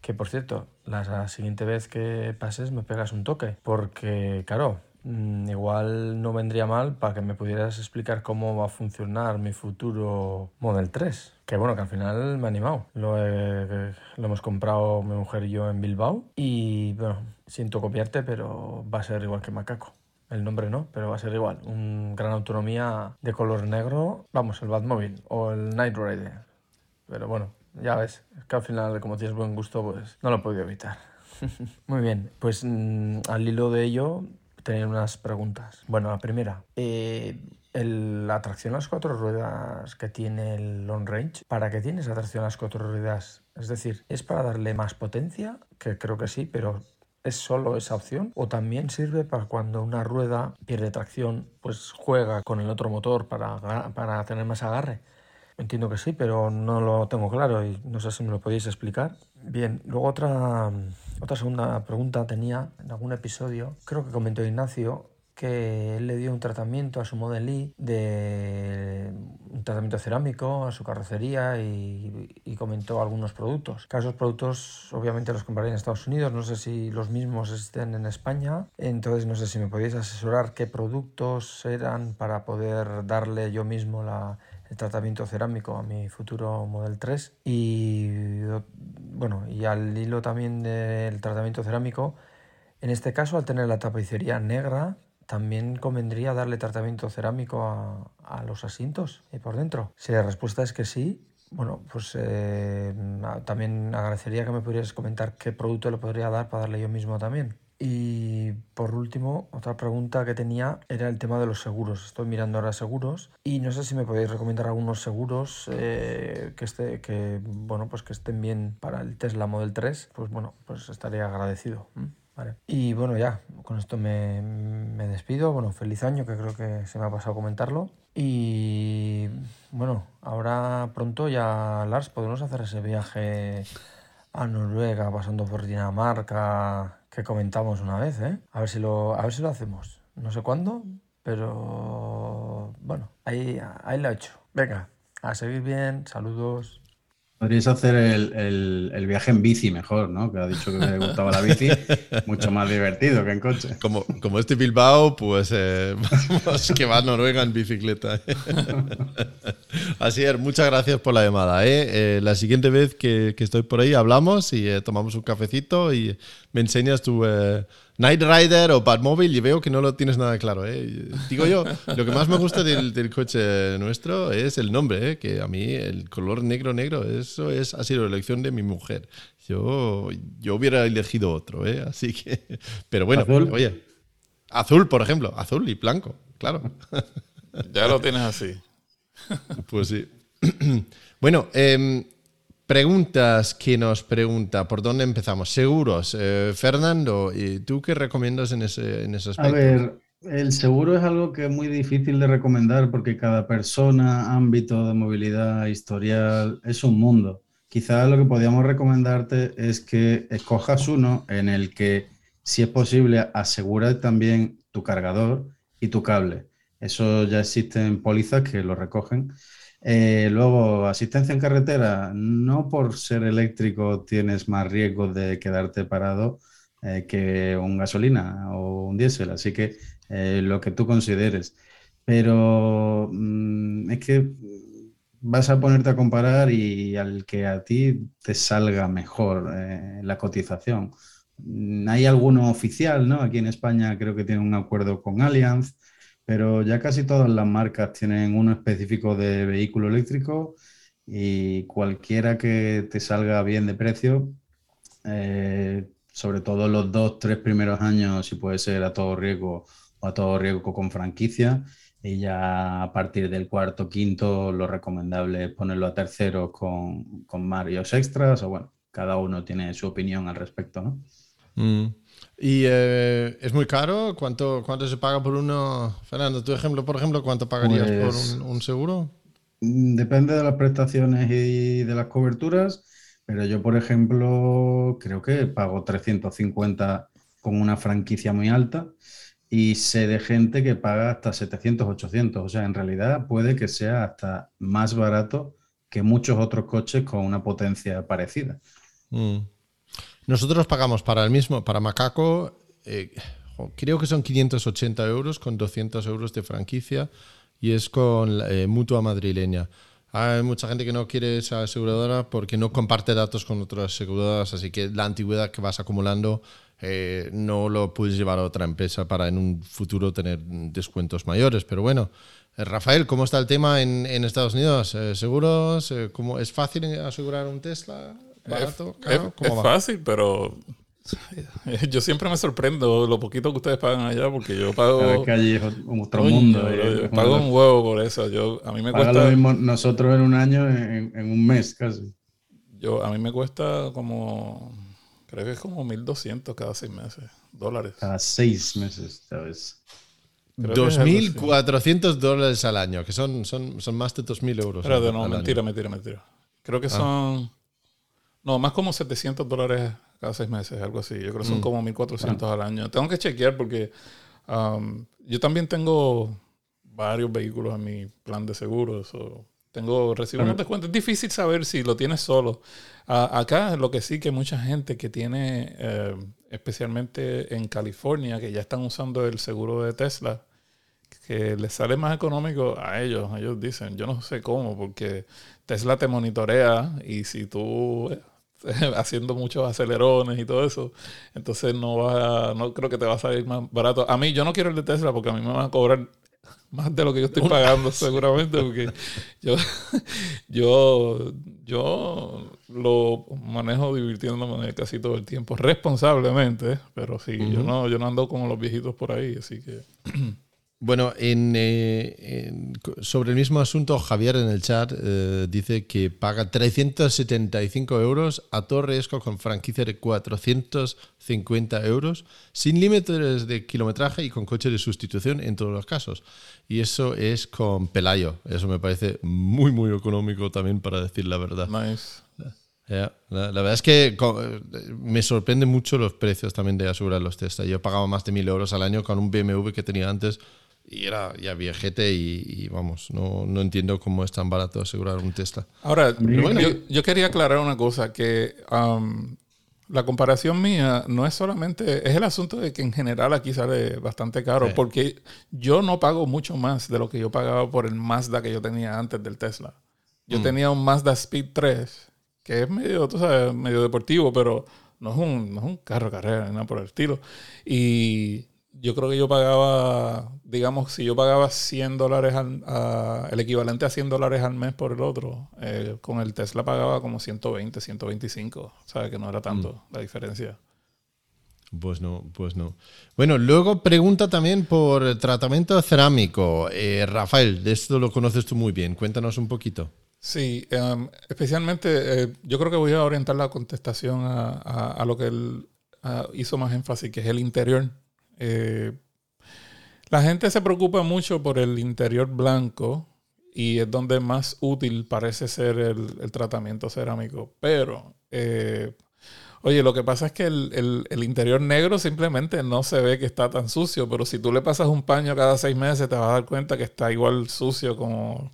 Que por cierto, la siguiente vez que pases me pegas un toque. Porque, claro, mm, igual no vendría mal para que me pudieras explicar cómo va a funcionar mi futuro Model 3. Que bueno, que al final me ha animado. Lo, lo hemos comprado mi mujer y yo en Bilbao. Y bueno, siento copiarte, pero va a ser igual que Macaco. El nombre no, pero va a ser igual. Un gran autonomía de color negro. Vamos, el Batmobile o el Night Rider. Pero bueno, ya ves, es que al final, como tienes buen gusto, pues no lo he podido evitar. Muy bien, pues mm, al hilo de ello, tenía unas preguntas. Bueno, la primera. Eh, la tracción a las cuatro ruedas que tiene el long range, ¿para qué tiene esa tracción a las cuatro ruedas? Es decir, ¿es para darle más potencia? Que creo que sí, pero ¿Es solo esa opción? ¿O también sirve para cuando una rueda pierde tracción, pues juega con el otro motor para, para tener más agarre? Entiendo que sí, pero no lo tengo claro y no sé si me lo podéis explicar. Bien, luego otra, otra segunda pregunta tenía en algún episodio, creo que comentó Ignacio, que él le dio un tratamiento a su Model I de un tratamiento cerámico a su carrocería y, comentó algunos productos. Que esos productos obviamente los compraría en Estados Unidos, no sé si los mismos existen en España, entonces no sé si me podéis asesorar qué productos eran para poder darle yo mismo la, el tratamiento cerámico a mi futuro Model 3 y bueno, y al hilo también del tratamiento cerámico, en este caso al tener la tapicería negra, también convendría darle tratamiento cerámico a, los asientos y por dentro. Si la respuesta es que sí, bueno, pues eh, también agradecería que me pudieras comentar qué producto le podría dar para darle yo mismo también. Y por último, otra pregunta que tenía era el tema de los seguros. Estoy mirando ahora seguros y no sé si me podéis recomendar algunos seguros eh, que, esté, que, bueno, pues que estén bien para el Tesla Model 3. Pues bueno, pues estaría agradecido. Vale. Y bueno, ya, con esto me, me despido. Bueno, feliz año, que creo que se me ha pasado comentarlo. Y bueno, ahora pronto ya, Lars, podemos hacer ese viaje a Noruega, pasando por Dinamarca, que comentamos una vez, ¿eh? A ver si lo, a ver si lo hacemos. No sé cuándo, pero bueno, ahí, ahí lo he hecho. Venga, a seguir bien, saludos. Podríais hacer el, el, viaje en bici mejor, ¿no? Que ha dicho que me gustaba la bici, mucho más divertido que en coche. Como, como este Bilbao, pues eh, vamos, que va a Noruega en bicicleta. Así es, muchas gracias por la llamada. ¿eh? Eh, la siguiente vez que, que, estoy por ahí hablamos y tomamos un cafecito y me enseñas tu Night Rider o Batmobile y veo que no lo tienes nada claro. ¿eh? Digo yo, lo que más me gusta del, del coche nuestro es el nombre, ¿eh? que a mí el color negro negro, eso es, ha sido la elección de mi mujer. Yo, yo hubiera elegido otro, ¿eh? así que... Pero bueno, ¿Azul? oye, azul, por ejemplo, azul y blanco, claro. Ya lo tienes así. Pues sí. Bueno, eh, Preguntas que nos pregunta, ¿por dónde empezamos? Seguros. Eh, Fernando, ¿y ¿tú qué recomiendas en ese, en ese aspecto? A ver, el seguro es algo que es muy difícil de recomendar porque cada persona, ámbito de movilidad, historial, es un mundo. Quizás lo que podríamos recomendarte es que escojas uno en el que, si es posible, asegura también tu cargador y tu cable. Eso ya existen pólizas que lo recogen eh, luego, asistencia en carretera, no por ser eléctrico tienes más riesgo de quedarte parado eh, que un gasolina o un diésel, así que eh, lo que tú consideres. Pero mm, es que vas a ponerte a comparar y al que a ti te salga mejor la cotización. Mm, hay alguno oficial, ¿no? Aquí en España creo que tiene un acuerdo con Allianz pero ya casi todas las marcas tienen uno específico de vehículo eléctrico y cualquiera que te salga bien de precio, eh, sobre todo los dos, tres primeros años, si puede ser a todo riesgo o a todo riesgo con franquicia, y ya a partir del cuarto, quinto, lo recomendable es ponerlo a tercero con, con Marios extras, o bueno, cada uno tiene su opinión al respecto, ¿no? Mm. ¿Y eh, es muy caro? ¿Cuánto, ¿Cuánto se paga por uno? Fernando, tu ejemplo, por ejemplo, ¿cuánto pagarías por Pues- un, un seguro? Mm, Depende de las prestaciones y de las coberturas, pero yo, por ejemplo, creo que pago 350 con una franquicia muy alta y sé de gente que paga hasta 700, 800. O sea, en realidad puede que sea hasta más barato que muchos otros coches con una potencia parecida. Mm. Nosotros pagamos para el mismo, para Macaco, eh, creo que son 580 euros con 200 euros de franquicia y es con eh, mutua madrileña. Hay mucha gente que no quiere esa aseguradora porque no comparte datos con otras aseguradoras, así que la antigüedad que vas acumulando eh, no lo puedes llevar a otra empresa para en un futuro tener descuentos mayores. Pero bueno, eh, Rafael, ¿cómo está el tema en, en Estados Unidos? ¿Seguros? ¿cómo, ¿Es fácil asegurar un Tesla? ¿Barato? Es, fácil, pero yo siempre me sorprendo lo poquito que ustedes pagan allá porque yo pago... Cada vez que allí es otro Coño, mundo. bro, y- yo pago un huevo por eso. Yo, a mí me Paga cuesta... lo mismo nosotros en un año en, en un mes casi. Yo, a mí me cuesta como... Creo que es como 1.200 cada seis meses. Dólares. Cada seis meses, ¿sabes? Creo que es algo así. 2.400 dólares al año, que son, son, son más de 2.000 euros. Al- no, mentira, mentira, mentira. Creo que Ah. son... No, más como 700 dólares cada seis meses, algo así. Yo creo que son Mm. como 1.400 al año. Tengo que chequear porque um, yo también tengo varios vehículos en mi plan de seguros. o tengo recibo unos descuentos. Es difícil saber si lo tienes solo. Acá lo que sí que mucha gente que tiene, eh, especialmente en California, que ya están usando el seguro de Tesla, que les sale más económico a ellos. Ellos dicen, yo no sé cómo, porque Tesla te monitorea y si tú haciendo muchos acelerones y todo eso, entonces no va, no creo que te va a salir más barato. A mí yo no quiero el de Tesla porque a mí me van a cobrar más de lo que yo estoy pagando seguramente, porque yo, yo, yo lo manejo divirtiéndome casi todo el tiempo, responsablemente, pero sí, yo, no, yo no ando como los viejitos por ahí, así que... Bueno, eh, sobre el mismo asunto, Javier en el chat eh, dice que paga 375 euros a Torre con franquicia de 450 euros, sin límites de kilometraje y con coche de sustitución en todos los casos. Y eso es con Pelayo. Eso me parece muy, muy económico también, para decir la verdad. Nice. la, verdad es que me sorprenden mucho los precios también de asegurar los Tesla. Yo pagaba más de mil euros al año con un BMW que tenía antes y era ya viejete y, vamos, no, no, entiendo cómo es tan barato asegurar un Tesla. Ahora, yo, quería aclarar una cosa, que um, la comparación mía no es solamente, es el asunto de que en general aquí sale bastante caro, porque yo no pago mucho más de lo que yo pagaba por el Mazda que yo tenía antes del Tesla. Yo mm. tenía un Mazda Speed 3, que es medio, tú sabes, medio deportivo, pero no es un, no es un carro carrera, nada por el estilo. Y yo creo que yo pagaba, digamos, si yo pagaba 100 dólares, al, el equivalente a 100 dólares al mes por el otro, eh, con el Tesla pagaba como 120, 125. O sea, que no era tanto mm. la diferencia. Pues no, pues no. Bueno, luego pregunta también por tratamiento cerámico. Eh, Rafael, de esto lo conoces tú muy bien. Cuéntanos un poquito. Sí, em, especialmente eh, yo creo que voy a orientar la contestación a, a lo que él hizo más énfasis, que es el interior eh, la gente se preocupa mucho por el interior blanco y es donde más útil parece ser el, tratamiento cerámico. Pero, eh, oye, lo que pasa es que el, interior negro simplemente no se ve que está tan sucio, pero si tú le pasas un paño cada seis meses te vas a dar cuenta que está igual sucio como.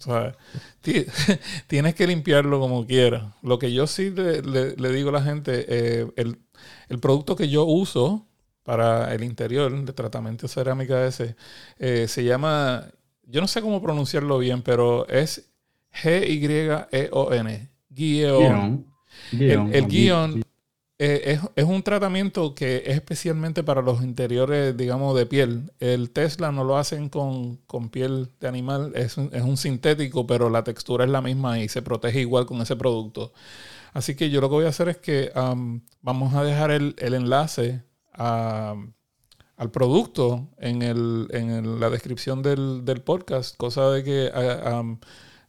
Tienes que limpiarlo como quieras. Lo que yo sí le, digo a la gente, eh, el producto que yo uso para el interior de tratamiento cerámica ese. Eh, se llama, yo no sé cómo pronunciarlo bien, pero es G-Y-E-O-N. Guión. El, guion eh, es, un tratamiento que es especialmente para los interiores, digamos, de piel. El Tesla no lo hacen con, piel de animal, es un, es un, sintético, pero la textura es la misma y se protege igual con ese producto. Así que yo lo que voy a hacer es que vamos a dejar el, el enlace al producto en, el, en la descripción del, del, podcast, cosa de que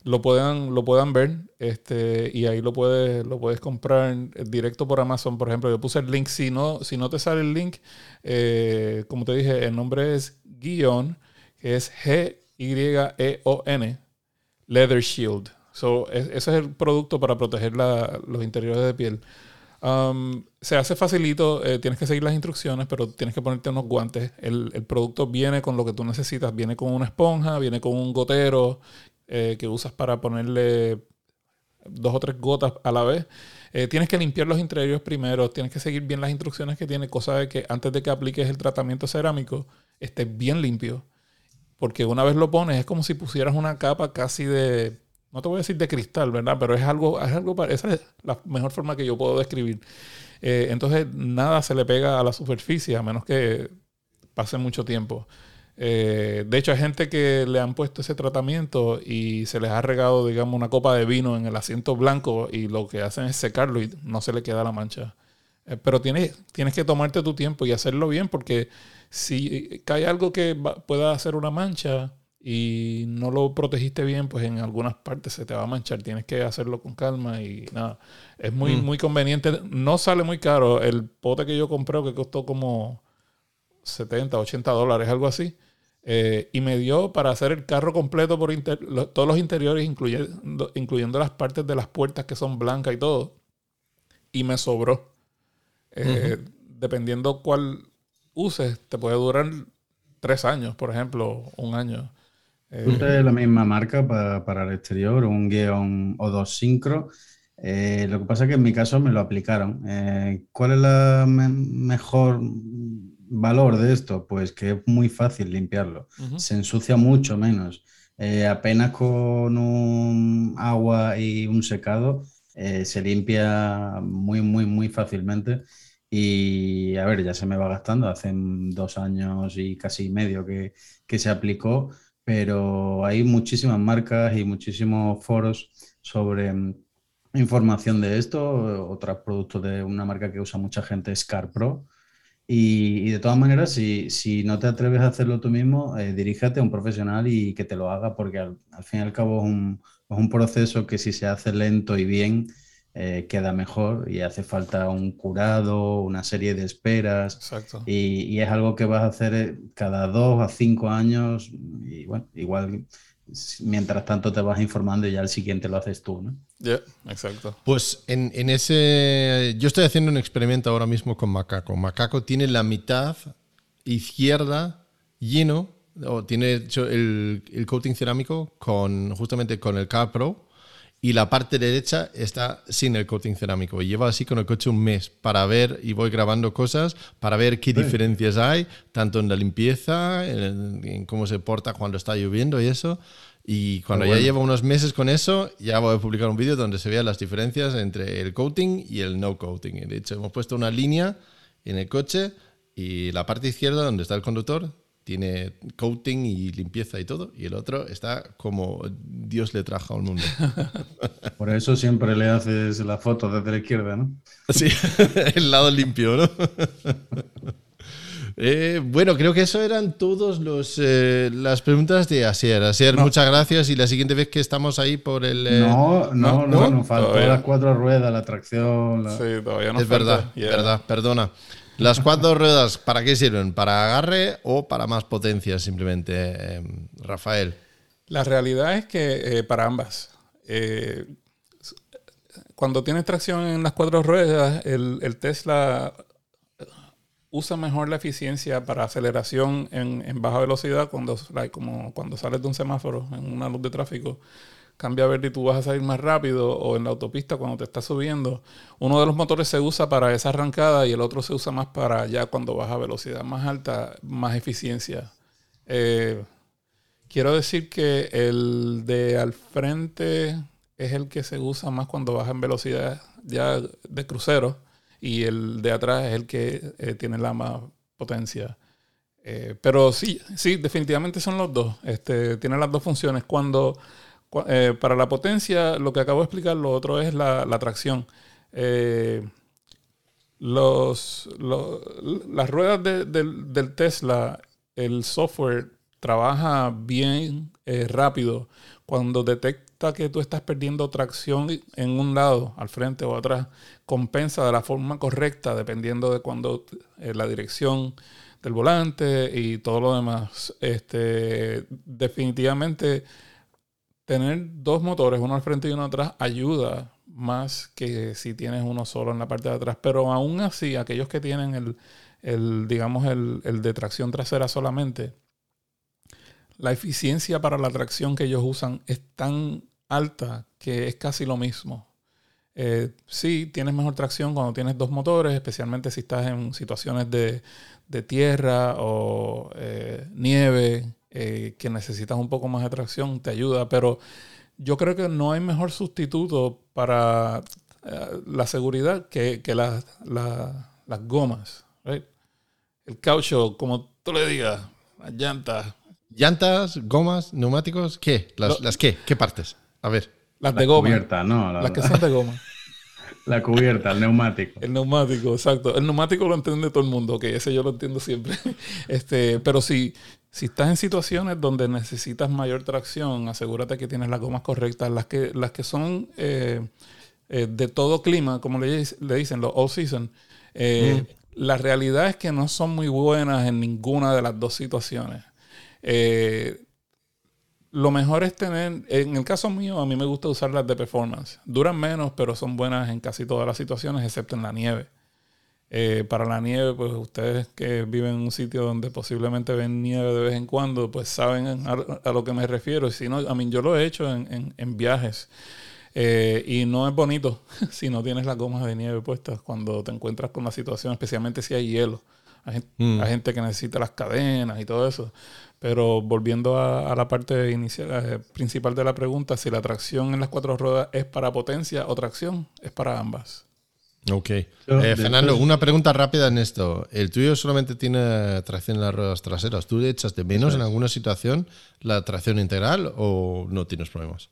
lo, puedan, lo puedan ver este, y ahí lo puedes, lo puedes comprar directo por Amazon. Por ejemplo, yo puse el link, si no, si no te sale el link, eh, como te dije, el nombre es guion, que es G-Y-E-O-N, Leather Shield. So, ese es el producto para proteger los interiores de piel. Um, se hace facilito, eh, tienes que seguir las instrucciones, pero tienes que ponerte unos guantes. El, producto viene con lo que tú necesitas, viene con una esponja, viene con un gotero eh, que usas para ponerle dos o tres gotas a la vez. Eh, tienes que limpiar los interiores primero, tienes que seguir bien las instrucciones que tiene, cosa de que antes de que apliques el tratamiento cerámico esté bien limpio. Porque una vez lo pones es como si pusieras una capa casi de no te voy a decir de cristal, ¿verdad? Pero es algo, es algo, esa es la mejor forma que yo puedo describir. Eh, entonces, nada se le pega a la superficie a menos que pase mucho tiempo. Eh, de hecho, hay gente que le han puesto ese tratamiento y se les ha regado, digamos, una copa de vino en el asiento blanco y lo que hacen es secarlo y no se le queda la mancha. Eh, pero tienes, tienes que tomarte tu tiempo y hacerlo bien porque si cae algo que pueda hacer una mancha, y no lo protegiste bien, pues en algunas partes se te va a manchar. Tienes que hacerlo con calma y nada. Es muy, mm. muy conveniente. No sale muy caro. El pote que yo compré, que costó como 70, 80 dólares, algo así. Eh, y me dio para hacer el carro completo por todos los interiores, incluyendo, incluyendo las partes de las puertas que son blancas y todo. Y me sobró. Eh, dependiendo cuál uses, te puede durar tres años, por ejemplo, un año. Eh, la misma marca para, el exterior, un guion o dos sincro. Eh, lo que pasa es que en mi caso me lo aplicaron. Eh, ¿Cuál es la mejor valor de esto? Pues que es muy fácil limpiarlo. Se ensucia mucho menos. apenas con un agua y un secado se limpia muy, muy, muy fácilmente. Y a ver, ya se me va gastando. Hace dos años y casi medio que, que se aplicó pero hay muchísimas marcas y muchísimos foros sobre mm, información de esto. Otro producto de una marca que usa mucha gente es CarPro. Y, y de todas maneras, si, si, no te atreves a hacerlo tú mismo, eh, dirígete a un profesional y que te lo haga, porque al, al fin y al cabo es un, es un proceso que si se hace lento y bien, eh, queda mejor y hace falta un curado, una serie de esperas. Exacto. Y, y, es algo que vas a hacer eh, cada dos a cinco años. Y bueno, igual mientras tanto te vas informando y ya el siguiente lo haces tú, ¿no? Yeah, exacto. Pues en, en, ese. Yo estoy haciendo un experimento ahora mismo con Macaco. Macaco tiene la mitad izquierda lleno, o tiene hecho el, el coating cerámico con justamente con el CarPro y la parte derecha está sin el coating cerámico. Y lleva así con el coche un mes para ver y voy grabando cosas para ver qué sí. diferencias hay, tanto en la limpieza, en, en, cómo se porta cuando está lloviendo y eso. Y cuando bueno. ya llevo unos meses con eso, ya voy a publicar un vídeo donde se vean las diferencias entre el coating y el no coating. De hecho, hemos puesto una línea en el coche y la parte izquierda, donde está el conductor, tiene coating y limpieza y todo, y el otro está como Dios le trajo al mundo. Por eso siempre le haces la foto desde la izquierda, ¿no? Sí, el lado limpio, ¿no? Eh, bueno, creo que eso eran todas eh, las preguntas de Asier. Asier, no. muchas gracias. Y la siguiente vez que estamos ahí por el. Eh... No, no, no, no, nos faltó las cuatro ruedas, la tracción. La... Sí, todavía no Es falta. verdad, yeah. verdad, perdona. ¿Las cuatro ruedas para qué sirven? ¿Para agarre o para más potencia simplemente, eh, Rafael? La realidad es que eh, para ambas. Eh, cuando tienes tracción en las cuatro ruedas, el, el, Tesla usa mejor la eficiencia para aceleración en, en baja velocidad cuando, like, como cuando sales de un semáforo en una luz de tráfico cambia verde y tú vas a salir más rápido o en la autopista cuando te estás subiendo. Uno de los motores se usa para esa arrancada y el otro se usa más para ya cuando vas a velocidad más alta, más eficiencia. Eh, quiero decir que el de al frente es el que se usa más cuando vas en velocidad ya de crucero y el de atrás es el que eh, tiene la más potencia. Eh, pero sí, sí, definitivamente son los dos. Este, tienen las dos funciones. Cuando eh, para la potencia, lo que acabo de explicar, lo otro es la, tracción. Eh, los, las ruedas de, del Tesla, el software trabaja bien eh, rápido cuando detecta que tú estás perdiendo tracción en un lado, al frente o atrás, compensa de la forma correcta dependiendo de cuando eh, la dirección del volante y todo lo demás. Este, definitivamente tener dos motores, uno al frente y uno atrás, ayuda más que si tienes uno solo en la parte de atrás. Pero aún así, aquellos que tienen el, el digamos, el, el, de tracción trasera solamente, la eficiencia para la tracción que ellos usan es tan alta que es casi lo mismo. Eh, sí, tienes mejor tracción cuando tienes dos motores, especialmente si estás en situaciones de, de tierra o eh, nieve, eh, que necesitas un poco más de tracción, te ayuda, pero yo creo que no hay mejor sustituto para eh, la seguridad que, que la, la, las gomas. Right? El caucho, como tú le digas, las llantas. ¿Llantas, gomas, neumáticos? ¿Qué? ¿Las, Lo, ¿las qué? ¿Qué partes? A ver. Las de goma. Cubierta, no, la, las que son de goma. La cubierta, el neumático. El neumático, exacto. El neumático lo entiende todo el mundo, ok, ese yo lo entiendo siempre. Este, pero si, si estás en situaciones donde necesitas mayor tracción, asegúrate que tienes las gomas correctas, las que, las que son eh, eh, de todo clima, como le, le, dicen, los all season. Eh, mm. La realidad es que no son muy buenas en ninguna de las dos situaciones. Lo mejor es tener, en el caso mío, a mí me gusta usar las de performance. Duran menos, pero son buenas en casi todas las situaciones, excepto en la nieve. Eh, para la nieve, pues ustedes que viven en un sitio donde posiblemente ven nieve de vez en cuando, pues saben a, a lo que me refiero. Si no, a mí yo lo he hecho en, en, en viajes. Eh, y no es bonito si no tienes las gomas de nieve puestas cuando te encuentras con la situación, especialmente si hay hielo. Hay gente, mm. hay gente que necesita las cadenas y todo eso. Pero volviendo a, a la parte inicial, eh, principal de la pregunta, si la tracción en las cuatro ruedas es para potencia o tracción, es para ambas. Ok. Fernando, una pregunta rápida en esto. ¿El tuyo solamente tiene tracción en las ruedas traseras? ¿Tú le echas de menos en alguna situación la tracción integral o no tienes problemas?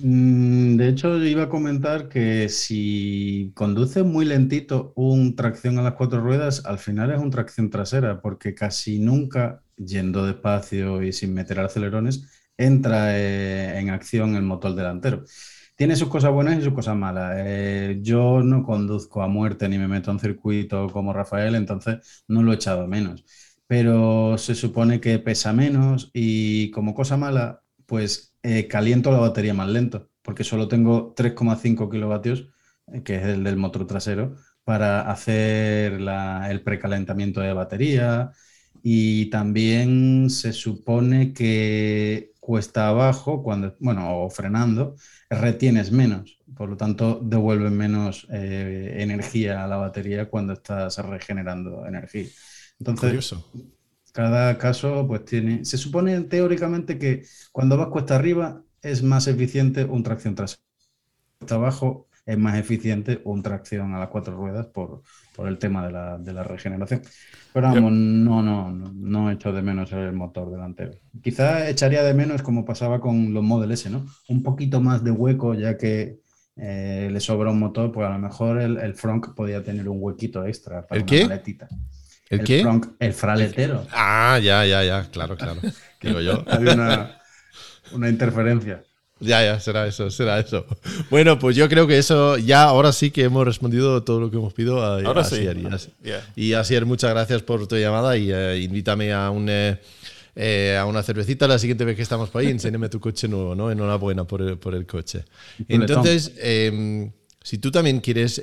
Mm, de hecho, iba a comentar que si conduce muy lentito un tracción a las cuatro ruedas, al final es un tracción trasera, porque casi nunca, yendo despacio y sin meter acelerones, entra eh, en acción el motor delantero. Tiene sus cosas buenas y sus cosas malas. Eh, yo no conduzco a muerte ni me meto en circuito como Rafael, entonces no lo he echado menos. Pero se supone que pesa menos y como cosa mala, pues eh, caliento la batería más lento, porque solo tengo 3,5 kilovatios, eh, que es el del motor trasero, para hacer el precalentamiento de batería. Y también se supone que cuesta abajo, cuando, bueno, o frenando, retienes menos. Por lo tanto, devuelve menos eh, energía a la batería cuando estás regenerando energía. Entonces, cada caso, pues tiene. Se supone teóricamente que cuando vas cuesta arriba es más eficiente un tracción trasera. Cuesta abajo es más eficiente un tracción a las cuatro ruedas por, el tema de la, regeneración. Pero vamos, no, no, no, no echo de menos el motor delantero. Quizá echaría de menos como pasaba con los Model S, ¿no? Un poquito más de hueco, ya que eh, le sobra un motor, pues a lo mejor el, el front podía tener un huequito extra para ¿El qué? ¿El, qué? el fraletero. Ah, ya, ya, ya, claro, claro. Digo yo. Hay una, una interferencia. Ya, ya, será eso, será eso. Bueno, pues yo creo que eso ya, ahora sí que hemos respondido todo lo que hemos pedido. A, ahora sí. Y Asier, muchas gracias por tu llamada y eh, invítame a un... Eh, eh, a una cervecita la siguiente vez que estamos por ahí, enséñame tu coche nuevo, ¿no? Enhorabuena por el, por el coche. Entonces, em, si tú también quieres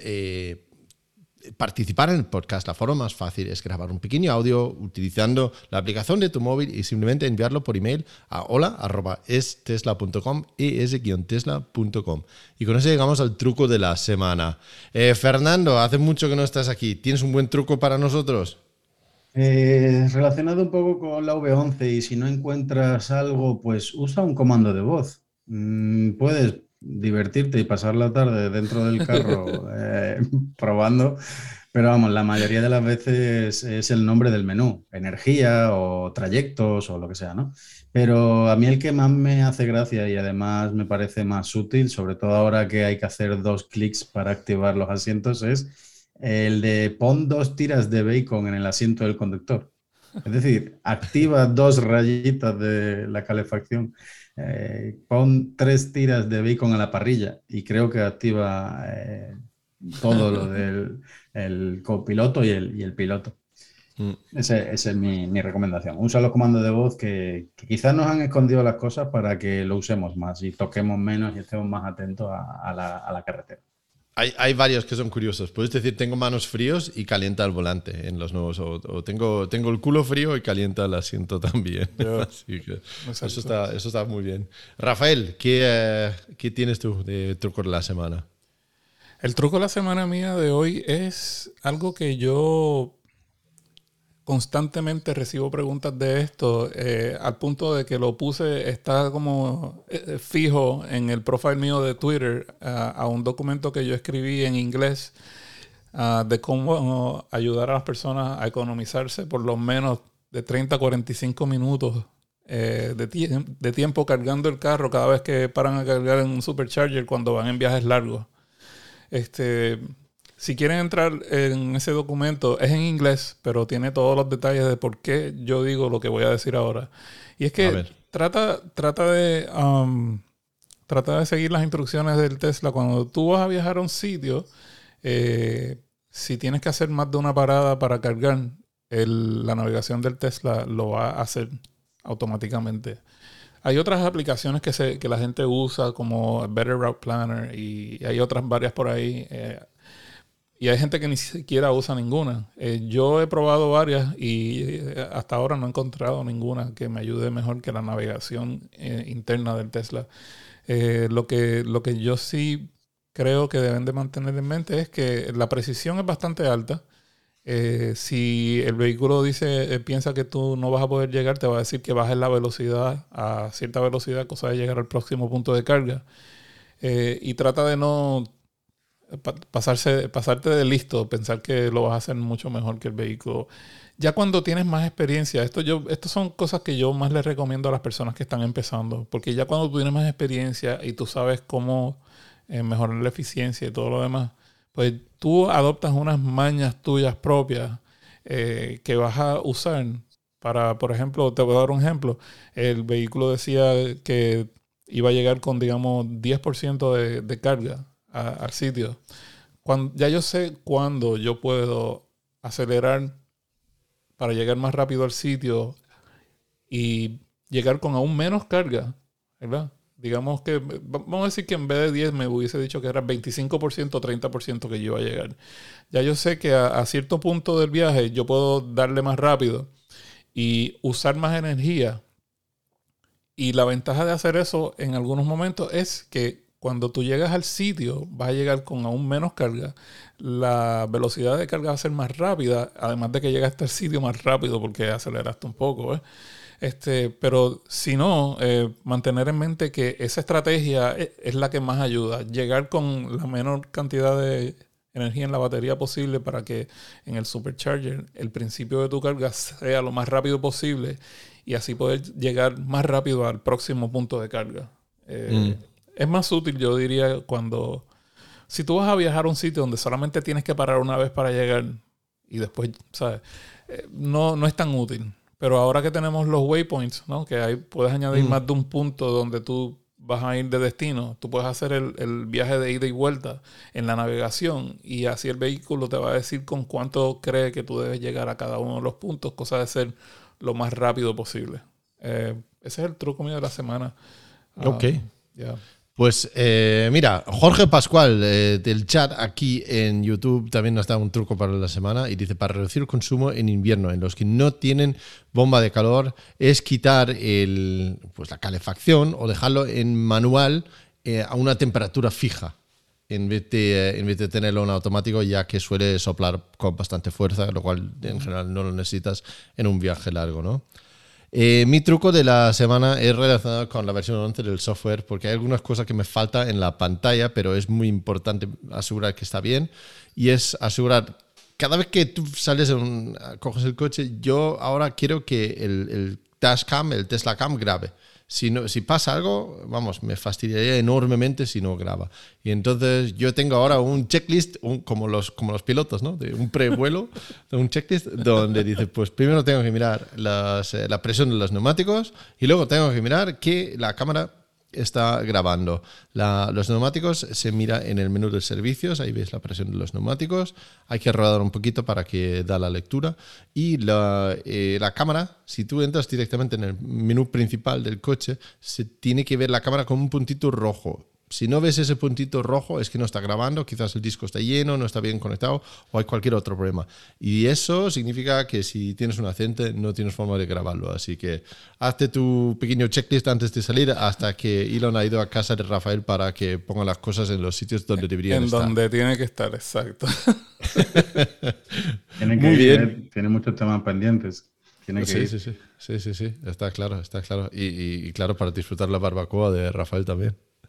participar en el podcast, la forma más fácil es grabar un pequeño audio utilizando la aplicación de tu móvil y simplemente enviarlo por email a hola.estesla.com, es-tesla.com. Y con eso llegamos al truco de la semana. Eh, Fernando, hace mucho que no estás aquí. ¿Tienes un buen truco para nosotros? Eh, relacionado un poco con la V11 y si no encuentras algo, pues usa un comando de voz. Mm, puedes divertirte y pasar la tarde dentro del carro eh, probando, pero vamos, la mayoría de las veces es el nombre del menú, energía o trayectos o lo que sea, ¿no? Pero a mí el que más me hace gracia y además me parece más útil, sobre todo ahora que hay que hacer dos clics para activar los asientos, es el de pon dos tiras de bacon en el asiento del conductor. Es decir, activa dos rayitas de la calefacción eh, pon tres tiras de bacon a la parrilla y creo que activa eh, todo lo del el copiloto y el, y el piloto. Mm. Esa es mi, recomendación. Usa los comandos de voz que, quizás nos han escondido las cosas para que lo usemos más y toquemos menos y estemos más atentos a la carretera. Hay, varios que son curiosos. Puedes decir, tengo manos fríos y calienta el volante en los nuevos. O, tengo, tengo el culo frío y calienta el asiento también. eso, está, eso está muy bien. Rafael, ¿qué, eh, ¿qué tienes tú de truco de la semana? El truco de la semana mía de hoy es algo que yo constantemente recibo preguntas de esto, eh, al punto de que lo puse, está como eh, fijo en el profile mío de Twitter a un documento que yo escribí en inglés de cómo ayudar a las personas a economizarse por lo menos de 30 a 45 minutos eh, de, de tiempo cargando el carro cada vez que paran a cargar en un supercharger cuando van en viajes largos. Este, si quieren entrar en ese documento, es en inglés, pero tiene todos los detalles de por qué yo digo lo que voy a decir ahora. Y es que trata, trata de um, trata de seguir las instrucciones del Tesla. Cuando tú vas a viajar a un sitio, eh, si tienes que hacer más de una parada para cargar, la navegación del Tesla lo va a hacer automáticamente. Hay otras aplicaciones que, se, que la gente usa como Better Route Planner y hay otras varias por ahí. Eh, y hay gente que ni siquiera usa ninguna. Eh, yo he probado varias y eh, hasta ahora no he encontrado ninguna que me ayude mejor que la navegación eh, interna del Tesla. lo, que, lo que yo sí creo que deben de mantener en mente es que la precisión es bastante alta. si el vehículo dice, piensa que tú no vas a poder llegar, te va a decir que bajes la velocidad a cierta velocidad, cosa de llegar al próximo punto de carga. y trata de no pasarse, pasarte de listo, pensar que lo vas a hacer mucho mejor que el vehículo. Ya cuando tienes más experiencia, esto yo, estas son cosas que yo más les recomiendo a las personas que están empezando, porque ya cuando tú tienes más experiencia y tú sabes cómo eh, mejorar la eficiencia y todo lo demás, pues tú adoptas unas mañas tuyas propias eh, que vas a usar para, por ejemplo, te voy a dar un ejemplo, el vehículo decía que iba a llegar con, digamos, 10% de, de carga al sitio. Cuando, ya yo sé cuándo yo puedo acelerar para llegar más rápido al sitio y llegar con aún menos carga, ¿verdad? Digamos que, vamos a decir que en vez de 10 me hubiese dicho que era 25% o 30% que yo iba a llegar. Ya yo sé que a, cierto punto del viaje yo puedo darle más rápido y usar más energía. Y la ventaja de hacer eso en algunos momentos es que cuando tú llegas al sitio vas a llegar con aún menos carga. La velocidad de carga va a ser más rápida, además de que llegaste al sitio más rápido porque aceleraste un poco. ¿eh? Este, pero si no, eh, mantener en mente que esa estrategia es, es, la que más ayuda. Llegar con la menor cantidad de energía en la batería posible para que en el supercharger el principio de tu carga sea lo más rápido posible y así poder llegar más rápido al próximo punto de carga. Eh, mm. Es más útil, yo diría, cuando... Si tú vas a viajar a un sitio donde solamente tienes que parar una vez para llegar y después, ¿sabes? Eh, no, no es tan útil. Pero ahora que tenemos los waypoints, ¿no? Que ahí puedes añadir mm. más de un punto donde tú vas a ir de destino. Tú puedes hacer el, el, viaje de ida y vuelta en la navegación y así el vehículo te va a decir con cuánto cree que tú debes llegar a cada uno de los puntos, cosa de ser lo más rápido posible. Eh, ese es el truco mío de la semana. Ok. Ah, pues eh, mira, Jorge Pascual eh, del chat aquí en YouTube también nos da un truco para la semana y dice, para reducir el consumo en invierno, en los que no tienen bomba de calor, es quitar el, pues la calefacción o dejarlo en manual eh, a una temperatura fija. En vez, de, en vez de tenerlo en automático, ya que suele soplar con bastante fuerza, lo cual en general no lo necesitas en un viaje largo, ¿no? Eh, mi truco de la semana es relacionado con la versión 11 del software porque hay algunas cosas que me falta en la pantalla, pero es muy importante asegurar que está bien y es asegurar cada vez que tú sales, coges el coche, yo ahora quiero que el, el dashcam, el Tesla Cam grabe. Si, no, si pasa algo, vamos, me fastidiaría enormemente si no graba. Y entonces yo tengo ahora un checklist, como, los, como los pilotos, ¿no? De un prevuelo, un checklist donde dice, pues primero tengo que mirar las, eh, la presión de los neumáticos y luego tengo que mirar que la cámara está grabando. los neumáticos se mira en el menú de servicios, ahí ves la presión de los neumáticos. Hay que rodar un poquito para que da la lectura. Y la, eh, la, cámara, si tú entras directamente en el menú principal del coche, se tiene que ver la cámara con un puntito rojo. Si no ves ese puntito rojo es que no está grabando, quizás el disco está lleno, no está bien conectado o hay cualquier otro problema. Y eso significa que si tienes un accidente no tienes forma de grabarlo. Así que hazte tu pequeño checklist antes de salir hasta que Elon ha ido a casa de Rafael para que ponga las cosas en los sitios donde deberían estar. En donde tiene que estar, exacto. tiene Muy bien. Tiene muchos temas pendientes. Tiene sí, sí, sí, sí, sí, sí, está claro, está claro. y claro, para disfrutar la barbacoa de Rafael también.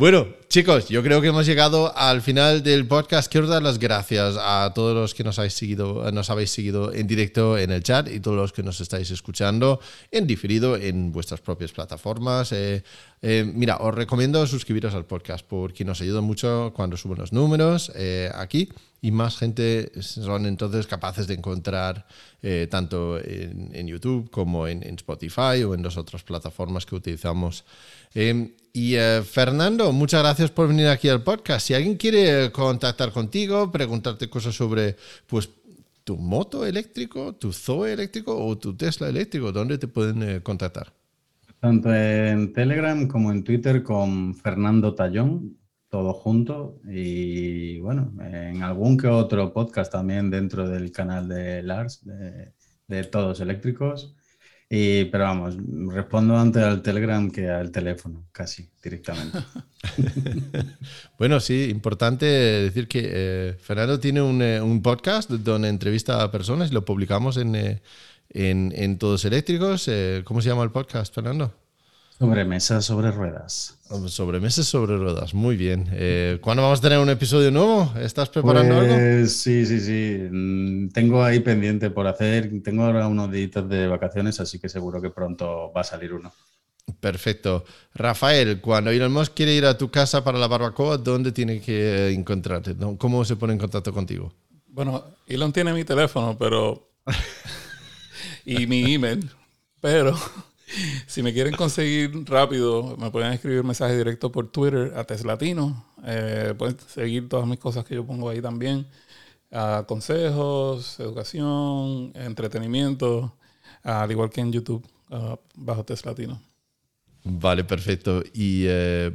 Bueno, chicos, yo creo que hemos llegado al final del podcast. Quiero dar las gracias a todos los que nos habéis seguido, nos habéis seguido en directo en el chat y todos los que nos estáis escuchando en diferido en vuestras propias plataformas. Eh, eh, mira, os recomiendo suscribiros al podcast porque nos ayuda mucho cuando suben los números eh, aquí y más gente son entonces capaces de encontrar tanto en, YouTube como en, en, Spotify o en las otras plataformas que utilizamos. Y eh, Fernando, muchas gracias por venir aquí al podcast. Si alguien quiere contactar contigo, preguntarte cosas sobre pues, tu moto eléctrico, tu Zoe eléctrico o tu Tesla eléctrico, ¿dónde te pueden eh, contactar? Tanto en Telegram como en Twitter con Fernando Tallón, todo junto. Y bueno, en algún que otro podcast también dentro del canal de Lars, de, de Todos Eléctricos. Y, pero vamos, respondo antes al Telegram que al teléfono, casi directamente. bueno, sí, importante decir que eh, Fernando tiene un, eh, un, podcast donde entrevista a personas y lo publicamos en, eh, en, en Todos Eléctricos. ¿Cómo se llama el podcast, Fernando? Sobremesa sobre ruedas. Sobremesas sobre ruedas, muy bien. Eh, ¿Cuándo vamos a tener un episodio nuevo? ¿Estás preparando algo? Pues sí, sí, sí. Mm, Tengo ahí pendiente por hacer. Tengo ahora unos días de vacaciones, así que seguro que pronto va a salir uno. Perfecto. Rafael, cuando Elon Musk quiere ir a tu casa para la barbacoa, ¿dónde tiene que encontrarte? ¿Cómo se pone en contacto contigo? Bueno, Elon tiene mi teléfono, pero. y mi email. Pero si me quieren conseguir rápido, me pueden escribir mensaje directo por Twitter a Teslatino. Eh, pueden seguir todas mis cosas que yo pongo ahí también. a consejos, educación, entretenimiento, al igual que en YouTube, ah, bajo Teslatino. Vale, perfecto. Y eh,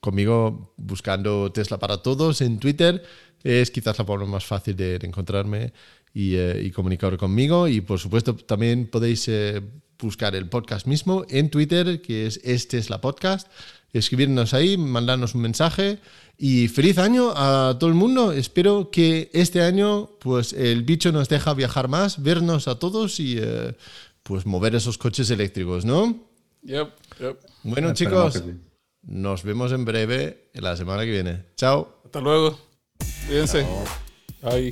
conmigo buscando Tesla para todos en Twitter es quizás la forma más fácil de encontrarme y, eh, comunicar conmigo. Y por supuesto también podéis eh, buscar el podcast mismo en Twitter, que es Este es la podcast. Escribirnos ahí, mandarnos un mensaje y feliz año a todo el mundo. Espero que este año pues el bicho nos deja viajar más, vernos a todos y eh, pues mover esos coches eléctricos, ¿no? Yep, yep. Bueno, chicos, sí. nos vemos en breve en la semana que viene. Chao. Hasta luego. Cuídense. Bye.